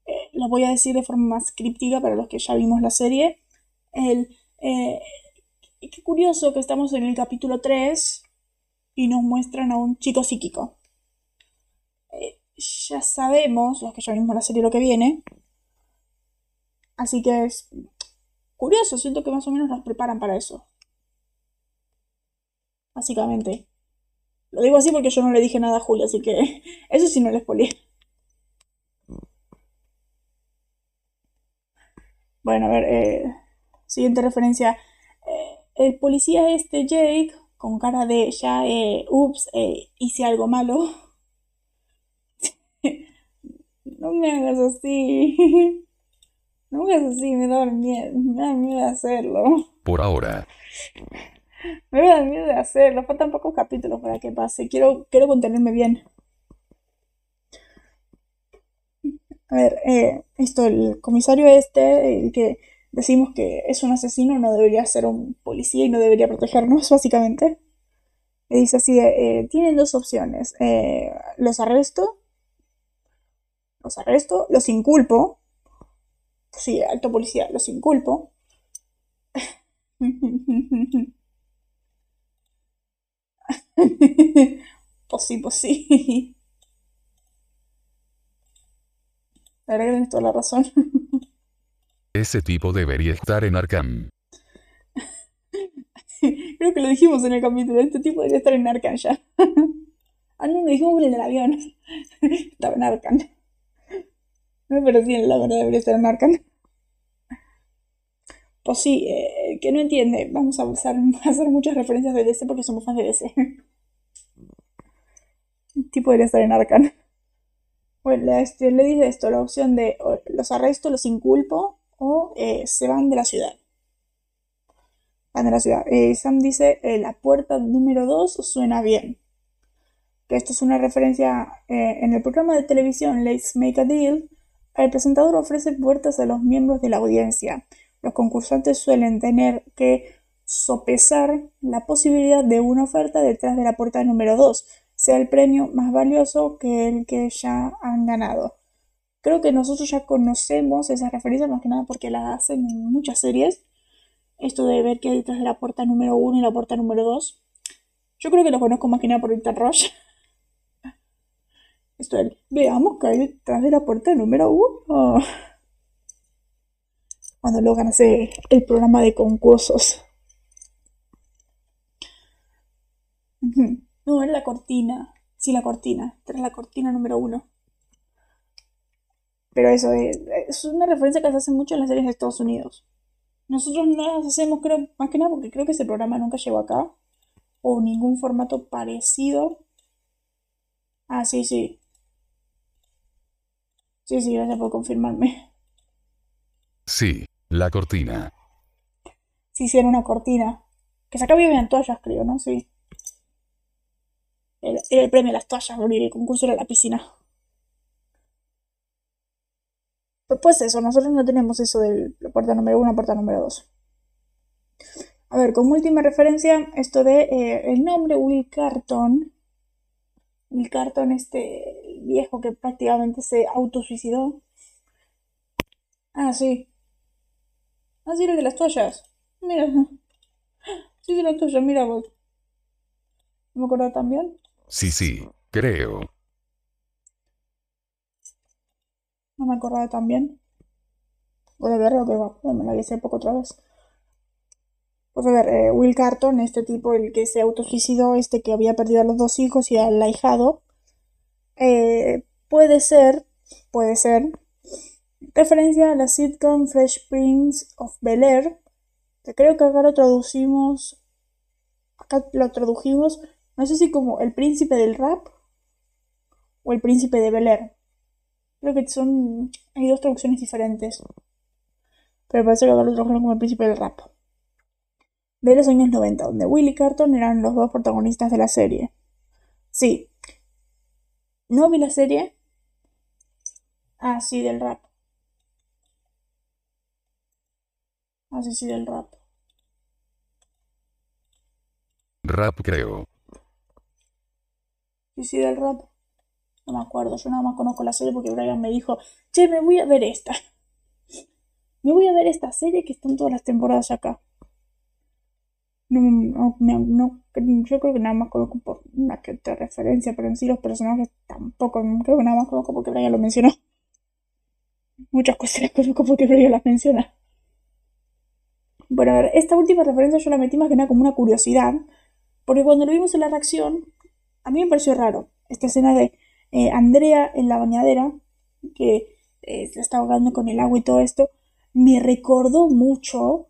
A: Eh, lo voy a decir de forma más críptica para los que ya vimos la serie. Él. Eh, y qué curioso que estamos en el capítulo 3 y nos muestran a un chico psíquico. Eh, ya sabemos, los que ya vimos la serie lo que viene. Así que es curioso, siento que más o menos nos preparan para eso. Básicamente. Lo digo así porque yo no le dije nada a Julia, así que eso sí no les spoileé. Bueno, a ver, eh, siguiente referencia el policía este Jake, con cara de ya, eh, ups, eh, hice algo malo. no me hagas así. No me hagas así, me da miedo, me da miedo hacerlo.
B: Por ahora.
A: Me da miedo de hacerlo. Faltan pocos capítulos para que pase. Quiero, quiero contenerme bien. A ver, eh, esto, el comisario este, el que decimos que es un asesino, no debería ser un policía y no debería protegernos, básicamente. Le dice así, eh, tienen dos opciones, eh, los arresto, los arresto, los inculpo, sí, alto policía, los inculpo. pues sí, pues sí. La verdad toda la razón.
B: Ese tipo debería estar en Arkham.
A: Creo que lo dijimos en el capítulo. Este tipo debería estar en Arkham ya. ah, no, lo dijimos en el avión. Estaba en Arkham. No, pero sí, la verdad debería estar en Arkham. Pues sí, eh, que no entiende. Vamos a hacer, muchas referencias de DC porque somos fans de DC. El tipo debería estar en Arkham. Bueno, este, le dice esto, la opción de los arresto, los inculpo o eh, se van de la ciudad. van de la ciudad. Eh, Sam dice, eh, la puerta número 2 suena bien. Que esto es una referencia en el programa de televisión Let's Make a Deal. El presentador ofrece puertas a los miembros de la audiencia. Los concursantes suelen tener que sopesar la posibilidad de una oferta detrás de la puerta número 2, sea el premio más valioso que el que ya han ganado. Creo que nosotros ya conocemos esa referencia más que nada porque la hacen en muchas series. Esto de ver que hay detrás de la puerta número 1 y la puerta número 2. Yo creo que lo conozco más que nada por Interrush. Esto es, veamos que hay detrás de la puerta número 1. Cuando Logan hace el programa de concursos. No, es la cortina. Sí, la cortina. Tras la cortina número 1. Pero eso eh, es una referencia que se hace mucho en las series de Estados Unidos. Nosotros no las hacemos, creo, más que nada porque creo que ese programa nunca llegó acá. O ningún formato parecido. Ah, sí, sí. Sí, sí, gracias por confirmarme.
B: Sí, la cortina.
A: Sí, sí, era una cortina. Que sacaba bien toallas, creo, ¿no? Sí. Era, el premio a las toallas, el concurso era la piscina. Pues eso, nosotros no tenemos eso de la puerta número 1 puerta número 2. A ver, como última referencia, esto de eh, el nombre Will Carton. Will Carton, este viejo que prácticamente se autosuicidó. Ah, sí. Ah, sí, el de las toallas. Mira. Sí, de las toallas, mira vos. ¿No me acuerdo también?
B: Sí, sí, creo.
A: No me acordaba tan bien. Voy a ver lo que va. Me la hice poco otra vez. Pues a ver, eh, Will Carton, este tipo, el que se autosuicidó, este que había perdido a los dos hijos y al ahijado, eh, puede ser, puede ser, referencia a la sitcom Fresh Prince of Bel Air, que creo que acá lo traducimos, acá lo tradujimos, no sé si como el príncipe del rap o el príncipe de Bel Air. Creo que son. Hay dos traducciones diferentes. Pero parece que lo tradujeron como el príncipe del rap. De los años 90, donde Willy Carton eran los dos protagonistas de la serie. Sí. No vi la serie. Ah, sí, del rap. Ah, sí, sí, del rap.
B: Rap creo.
A: Sí, sí, del rap. No me acuerdo, yo nada más conozco la serie porque Brian me dijo, che, me voy a ver esta. Me voy a ver esta serie que están todas las temporadas acá. No, no, yo creo que nada más conozco por una que otra referencia, pero en sí los personajes tampoco, creo que nada más conozco porque Brian lo mencionó. Muchas cosas conozco porque Brian las menciona. Bueno, a ver, esta última referencia yo la metí más que nada como una curiosidad, porque cuando lo vimos en la reacción, a mí me pareció raro esta escena de eh, Andrea en la bañadera, que eh, se está ahogando con el agua y todo esto, me recordó mucho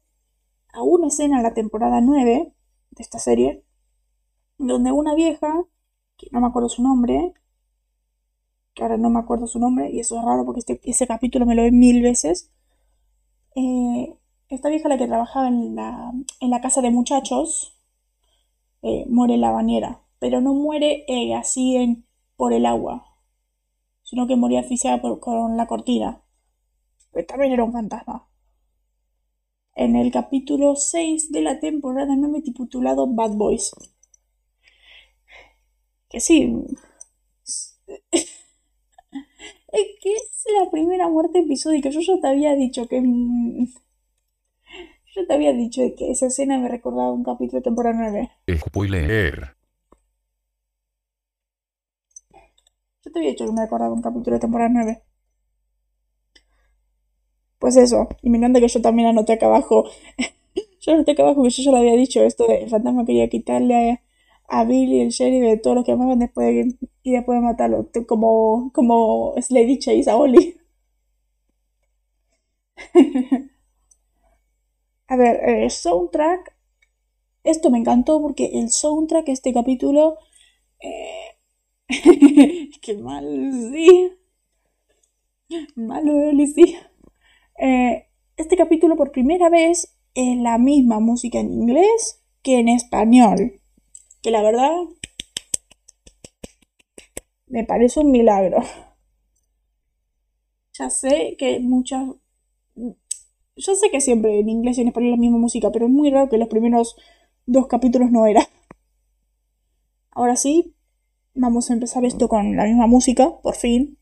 A: a una escena en la temporada 9 de esta serie, donde una vieja, que no me acuerdo su nombre, que ahora no me acuerdo su nombre, y eso es raro porque este, ese capítulo me lo ve mil veces, eh, esta vieja la que trabajaba en la, en la casa de muchachos, muere en la bañera, pero no muere así en por el agua, sino que moría asfixiada por, con la cortina. Pero también era un fantasma. En el capítulo 6 de la temporada 9 titulado Bad Boys. Que sí. Es que es la primera muerte episódica. Yo ya te había dicho que. Yo te había dicho que esa escena me recordaba un capítulo de temporada 9.
B: Spoiler.
A: Te había dicho que me acordaba un capítulo de temporada 9. Pues eso, y me encanta que yo también anoté acá abajo. yo anoté acá abajo que yo ya lo había dicho, esto de el fantasma quería quitarle a, Billy el sheriff de todos los que amaban después de, y después de matarlo. Como, como Slady Chase a Oli. a ver, eh, soundtrack. Esto me encantó porque el soundtrack de este capítulo. Eh, Qué mal, sí. Malo, sí. Eh, este capítulo por primera vez es la misma música en inglés que en español. Que la verdad me parece un milagro. Ya sé que muchas... Yo sé que siempre en inglés y en español es la misma música, pero es muy raro que los primeros dos capítulos no era. Ahora sí, vamos a empezar esto con la misma música, por fin.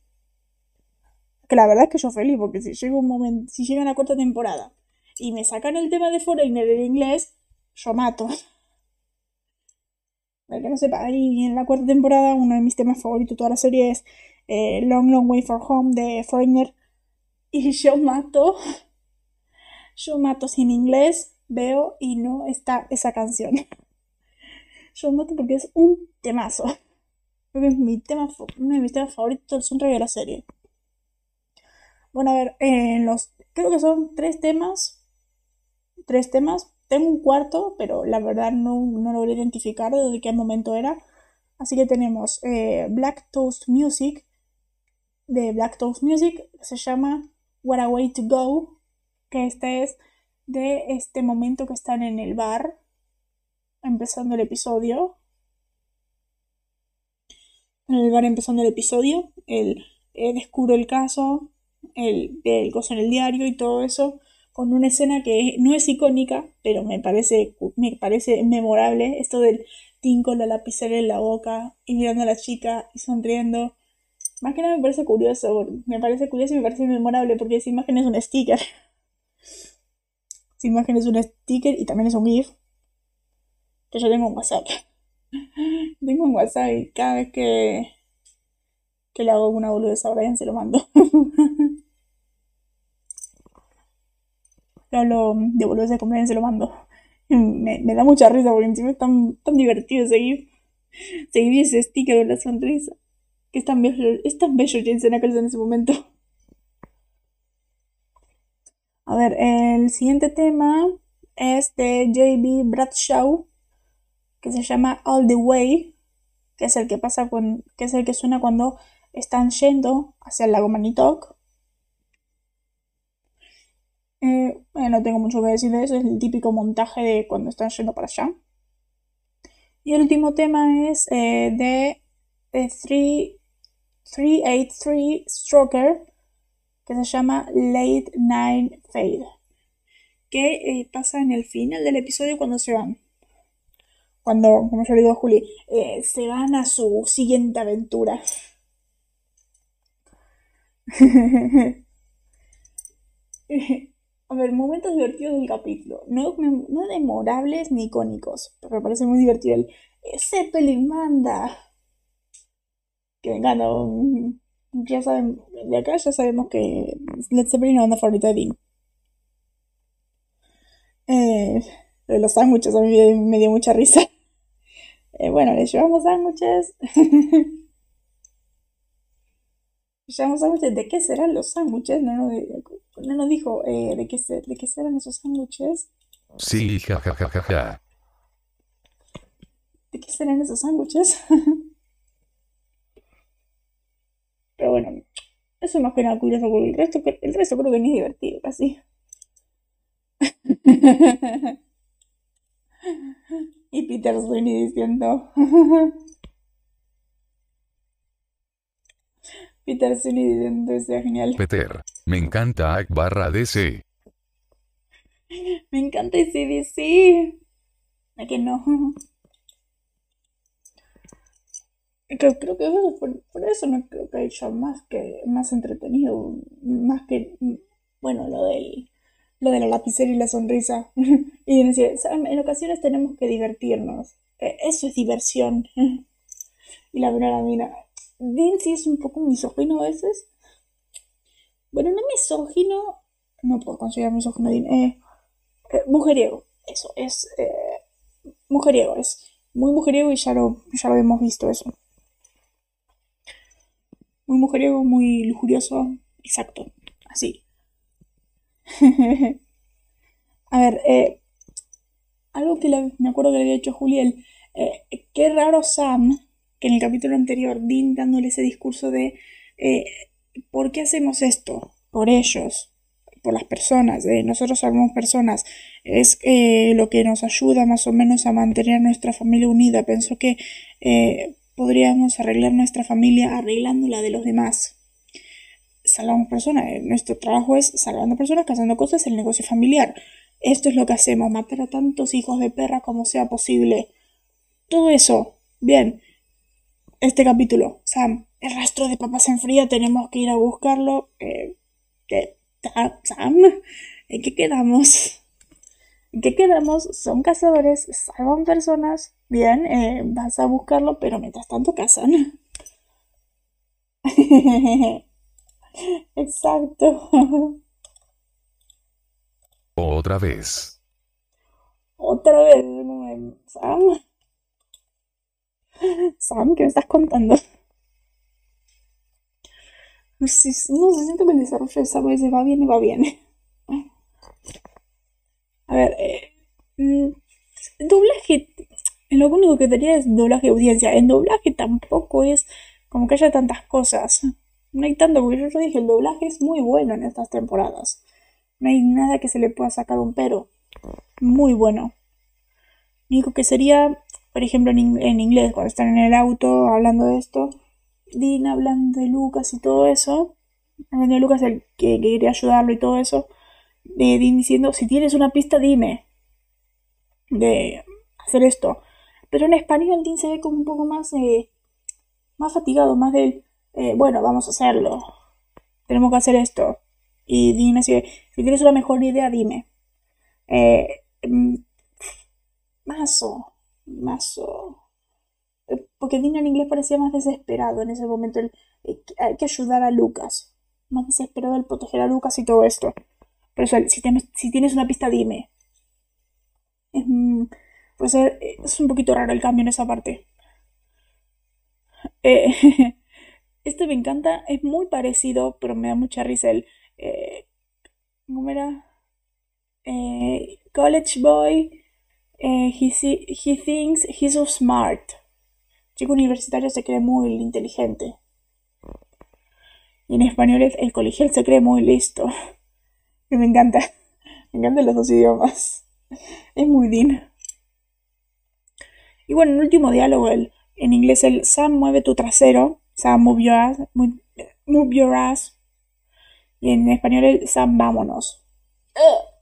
A: Que la verdad es que yo feliz, porque si llega un momento, si llega la cuarta temporada y me sacan el tema de Foreigner en inglés, yo mato. Para que no sepa, ahí en la cuarta temporada uno de mis temas favoritos de toda la serie es eh, Long Long Way for Home de Foreigner. Y yo mato. Yo mato sin inglés, veo y no está esa canción. Yo mato porque es un temazo. Creo que es mi tema, uno de mis temas favoritos del de la serie. Bueno, a ver, en los. Creo que son tres temas. Tres temas. Tengo un cuarto, pero la verdad no, no logré identificar de qué momento era. Así que tenemos eh, Black Toast Music. De Black Toast Music. Se llama What a Way to Go. Que este es de este momento que están en el bar empezando el episodio. En el bar empezando el episodio, él, descubre el caso, el, el coso en el diario y todo eso, con una escena que no es icónica, pero me parece, me parece memorable, esto del Tim con la lapicera en la boca y mirando a la chica y sonriendo. Más que nada me parece curioso, me parece curioso y me parece memorable porque esa imagen es un sticker. Esa imagen es un sticker y también es un GIF que yo tengo un WhatsApp. Tengo un WhatsApp y cada vez que, que le hago una boludez a Brian se lo mando. hablo de boludez con Brian se lo mando. Me, me, da mucha risa porque encima es tan, tan divertido seguir, seguir ese sticker de la sonrisa. Que es tan bello, es tan bello Jensen Ackles en ese momento. A ver, el siguiente tema es de JB Bradshaw que se llama All the Way, que es el que pasa con, que es el que suena cuando están yendo hacia el lago Manitok. Eh, no tengo mucho que decir de eso, es el típico montaje de cuando están yendo para allá. Y el último tema es eh, de, 383 Stroker, que se llama Late Night Fade, que eh, pasa en el final del episodio cuando se van cuando, como yo le digo a Juli, eh, se van a su siguiente aventura. a ver, momentos divertidos del capítulo. No, no demorables ni icónicos, pero me parece muy divertido el Zeppelin manda. Que venga, no, ya saben, de acá ya sabemos que Led Zeppelin es la banda favorita de Dean. Eh, los sándwiches a mí me dio mucha risa. Eh, bueno, le llevamos sándwiches. llevamos sándwiches. ¿De qué serán los sándwiches? No, no, nos dijo eh, de, qué de qué serán esos sándwiches.
B: Sí, jajajaja.
A: ¿De qué serán esos sándwiches? Pero bueno, eso es más que nada curioso porque el resto, el resto creo que ni es divertido casi. Y Peter Sweeney diciendo. Peter Sweeney diciendo es genial.
B: Peter, me encanta AC barra DC.
A: Me encanta ese DC. ¿A que no? Creo, creo que por, por, eso no creo que haya más que más entretenido, más que bueno lo del lo de la lapicera y la sonrisa. y decía, en ocasiones tenemos que divertirnos. Eh, eso es diversión. y la verdad, mira, Dean sí es un poco misógino a veces. Bueno, no misógino, no puedo considerar misógino Dean. Eh, eh, mujeriego, eso, es mujeriego, es muy mujeriego y ya lo, ya lo hemos visto eso. Muy mujeriego, muy lujurioso, exacto, así. a ver, eh, algo que me acuerdo que le había dicho Juliel, eh, qué raro Sam, que en el capítulo anterior, Dean dándole ese discurso de eh, ¿por qué hacemos esto? Por ellos, por las personas, nosotros somos personas, es eh, lo que nos ayuda más o menos a mantener nuestra familia unida. Pienso que eh, podríamos arreglar nuestra familia arreglando la de los demás. Salvamos personas. Eh, nuestro trabajo es salvando personas, casando cosas, el negocio familiar. Esto es lo que hacemos, matar a tantos hijos de perra como sea posible. Todo eso. Bien. Este capítulo. Sam, el rastro de papas en fría, tenemos que ir a buscarlo. Eh, Sam, ¿en qué quedamos? ¿En qué quedamos? Son cazadores, salvan personas. Bien, eh, vas a buscarlo, pero mientras tanto cazan. Exacto.
B: Otra vez.
A: Otra vez, Sam. Sam, ¿qué me estás contando? No sé, no sé, siento que el desarrollo de Sam va bien y va bien. A ver, eh, mm, doblaje, lo único que tenía es doblaje de audiencia. En doblaje tampoco es como que haya tantas cosas. No hay tanto, porque yo ya dije, el doblaje es muy bueno en estas temporadas. No hay nada que se le pueda sacar un pero. Muy bueno. Único que sería, por ejemplo, en, inglés, cuando están en el auto hablando de esto, Dean hablando de Lucas y todo eso, hablando de Lucas, el que, quería ayudarlo y todo eso, de Dean diciendo, si tienes una pista, dime de hacer esto. Pero en español Dean se ve como un poco más, eh, más fatigado, más del, eh, bueno, vamos a hacerlo. Tenemos que hacer esto. Y Dean así, si tienes una mejor idea, dime. Eh, mm, mazo, mazo. Eh, porque Dean en inglés parecía más desesperado en ese momento. El, hay que ayudar a Lucas. Más desesperado el proteger a Lucas y todo esto. Por eso, si tienes, una pista, dime. Es, mm, pues es un poquito raro el cambio en esa parte. Eh, este me encanta, es muy parecido, pero me da mucha risa el... Eh, ¿Cómo era? Eh, college boy, he, he thinks he's so smart. Chico universitario se cree muy inteligente. Y en español es el colegial se cree muy listo. Que me encanta. Me encantan los dos idiomas. Es muy Dean. Y bueno, el último diálogo, el, en inglés el Sam mueve tu trasero, Sam move your ass, move, your ass. Y en español el Sam vámonos.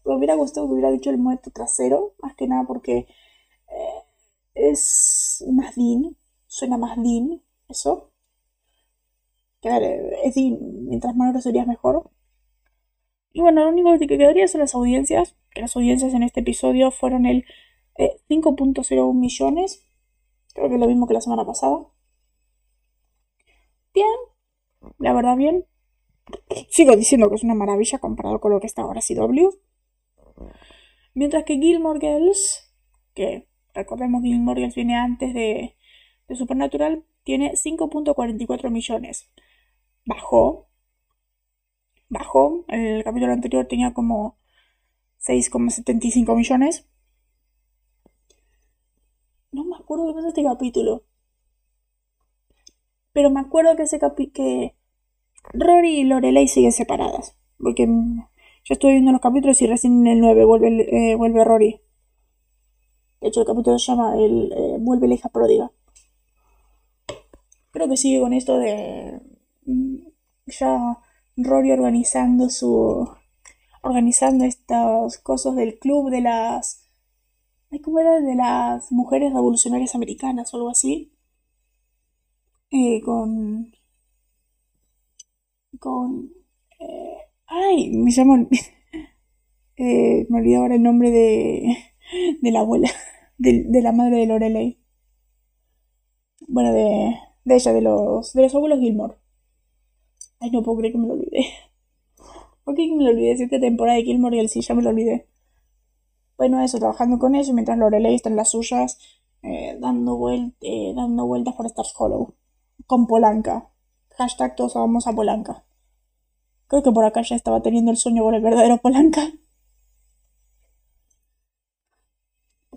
A: me hubiera gustado que hubiera dicho el mueve tu trasero, más que nada porque eh, es más Dean, suena más Dean, eso. Que es Dean, mientras más groserías mejor. Y bueno, lo único que quedaría son las audiencias, que las audiencias en este episodio fueron el 5.01 eh, millones. Creo que es lo mismo que la semana pasada. Bien, la verdad bien. Sigo diciendo que es una maravilla comparado con lo que está ahora CW. Mientras que Gilmore Girls, que recordemos Gilmore Girls viene antes de, Supernatural, tiene 5.44 millones. Bajó. Bajó. El capítulo anterior tenía como 6,75 millones. No me acuerdo de este capítulo. Pero me acuerdo que ese capítulo. que Rory y Lorelei siguen separadas. Porque yo estuve viendo los capítulos y recién en el 9 vuelve, eh, vuelve Rory. De hecho, el capítulo se llama el, eh, Vuelve la hija pródiga. Creo que sigue con esto de. Mm, ya Rory organizando su. organizando estas cosas del club de las ¿Cómo era? De las mujeres revolucionarias americanas o algo así. Eh, con. Con. Eh, ay, me llamo. eh, me olvidé ahora el nombre de. De la abuela. De, de la madre de Lorelei. Bueno, de. De ella, de los. De los abuelos Gilmore. Ay, no puedo creer que me lo olvidé. ¿Por qué me lo olvidé? Siete temporada de Gilmore y el sí, ya me lo olvidé bueno, eso, trabajando con eso, mientras Lorelei está en las suyas, eh, dando, eh, dando vueltas por Stars Hollow, con Polanca. Hashtag todos vamos a Polanca. Creo que por acá ya estaba teniendo el sueño con el verdadero Polanca.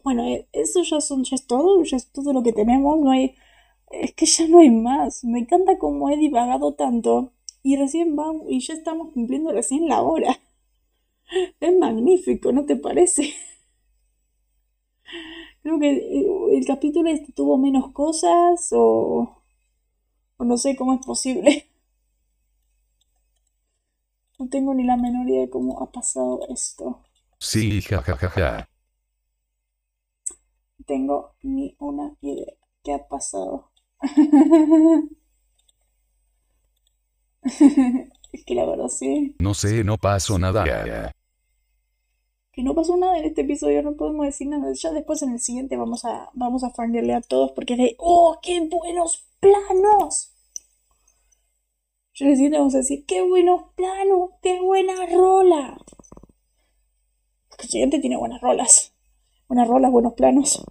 A: Bueno, eh, eso ya, son, ya es todo, ya es todo lo que tenemos, no hay... Es que ya no hay más. Me encanta cómo he divagado tanto y recién vamos y ya estamos cumpliendo recién la hora. Es magnífico, ¿no te parece? Creo que eh, el capítulo este tuvo menos cosas o, o no sé cómo es posible. No tengo ni la menor idea de cómo ha pasado esto.
B: Sí, jajajaja.
A: No tengo ni una idea. ¿Qué ha pasado? es que la verdad sí.
B: No sé, no pasó nada.
A: Que no pasó nada en este episodio, no podemos decir nada. Ya después en el siguiente vamos a, vamos a a todos porque es de ¡Oh, qué buenos planos! Siguiente vamos a decir ¡Qué buenos planos! ¡Qué buena rola! El siguiente tiene buenas rolas. Buenas rolas, buenos planos.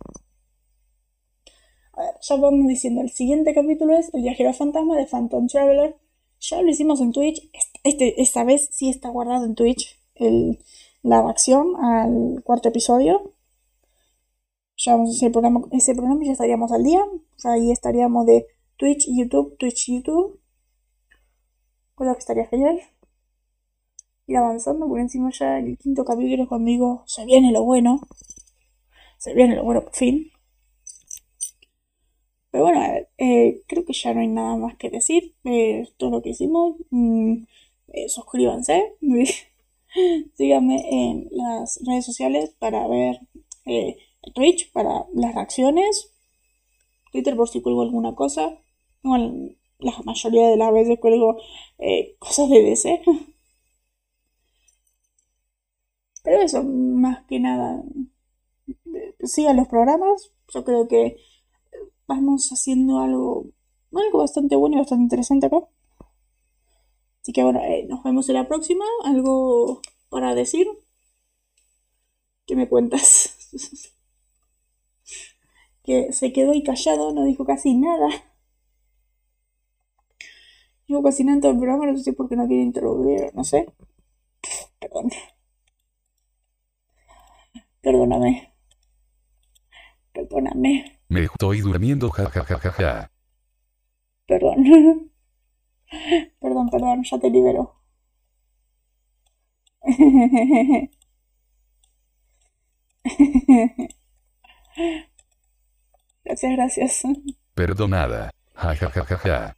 A: A ver, ya vamos diciendo, el siguiente capítulo es El viajero fantasma de Phantom Traveler. Ya lo hicimos en Twitch. Este, esta vez sí está guardado en Twitch el, la reacción al cuarto episodio. Ya vamos a hacer el programa, ese programa y ya estaríamos al día. Ahí estaríamos de Twitch, YouTube, Twitch, YouTube. Cosa que estaría genial. Ir avanzando, por encima ya el quinto capítulo cuando digo, se viene lo bueno. Se viene lo bueno por fin. Pero bueno, eh, creo que ya no hay nada más que decir. Eh, todo lo que hicimos. Mm, eh, suscríbanse. Síganme en las redes sociales para ver eh, Twitch, para las reacciones. Twitter por si cuelgo alguna cosa. La mayoría de las veces cuelgo eh, cosas de DC. Pero eso, más que nada, sigan los programas. Yo creo que vamos haciendo algo, algo bastante bueno y bastante interesante acá. Así que bueno, eh, nos vemos en la próxima. ¿Algo para decir? ¿Qué me cuentas? que se quedó ahí callado, no dijo casi nada. Dijo casi en todo el programa, no sé por qué no quiere interrumpir, no sé. Perdón. Perdóname. Perdóname.
B: Me estoy durmiendo, jajajaja.
A: Perdón. Perdón, perdón, ya te libero. Gracias, gracias.
B: Perdonada. Jajajaja.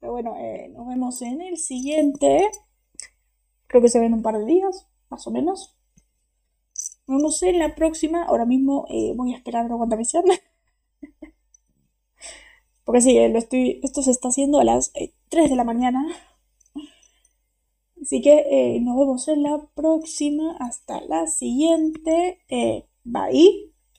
A: Pero bueno, eh, nos vemos en el siguiente. Creo que se ven un par de días, más o menos. Nos vemos en la próxima. Ahora mismo eh, voy a esperar a aguanta misión. Porque sí, eh, lo estoy, esto se está haciendo a las 3 de la mañana. Así que nos vemos en la próxima. Hasta la siguiente. bye.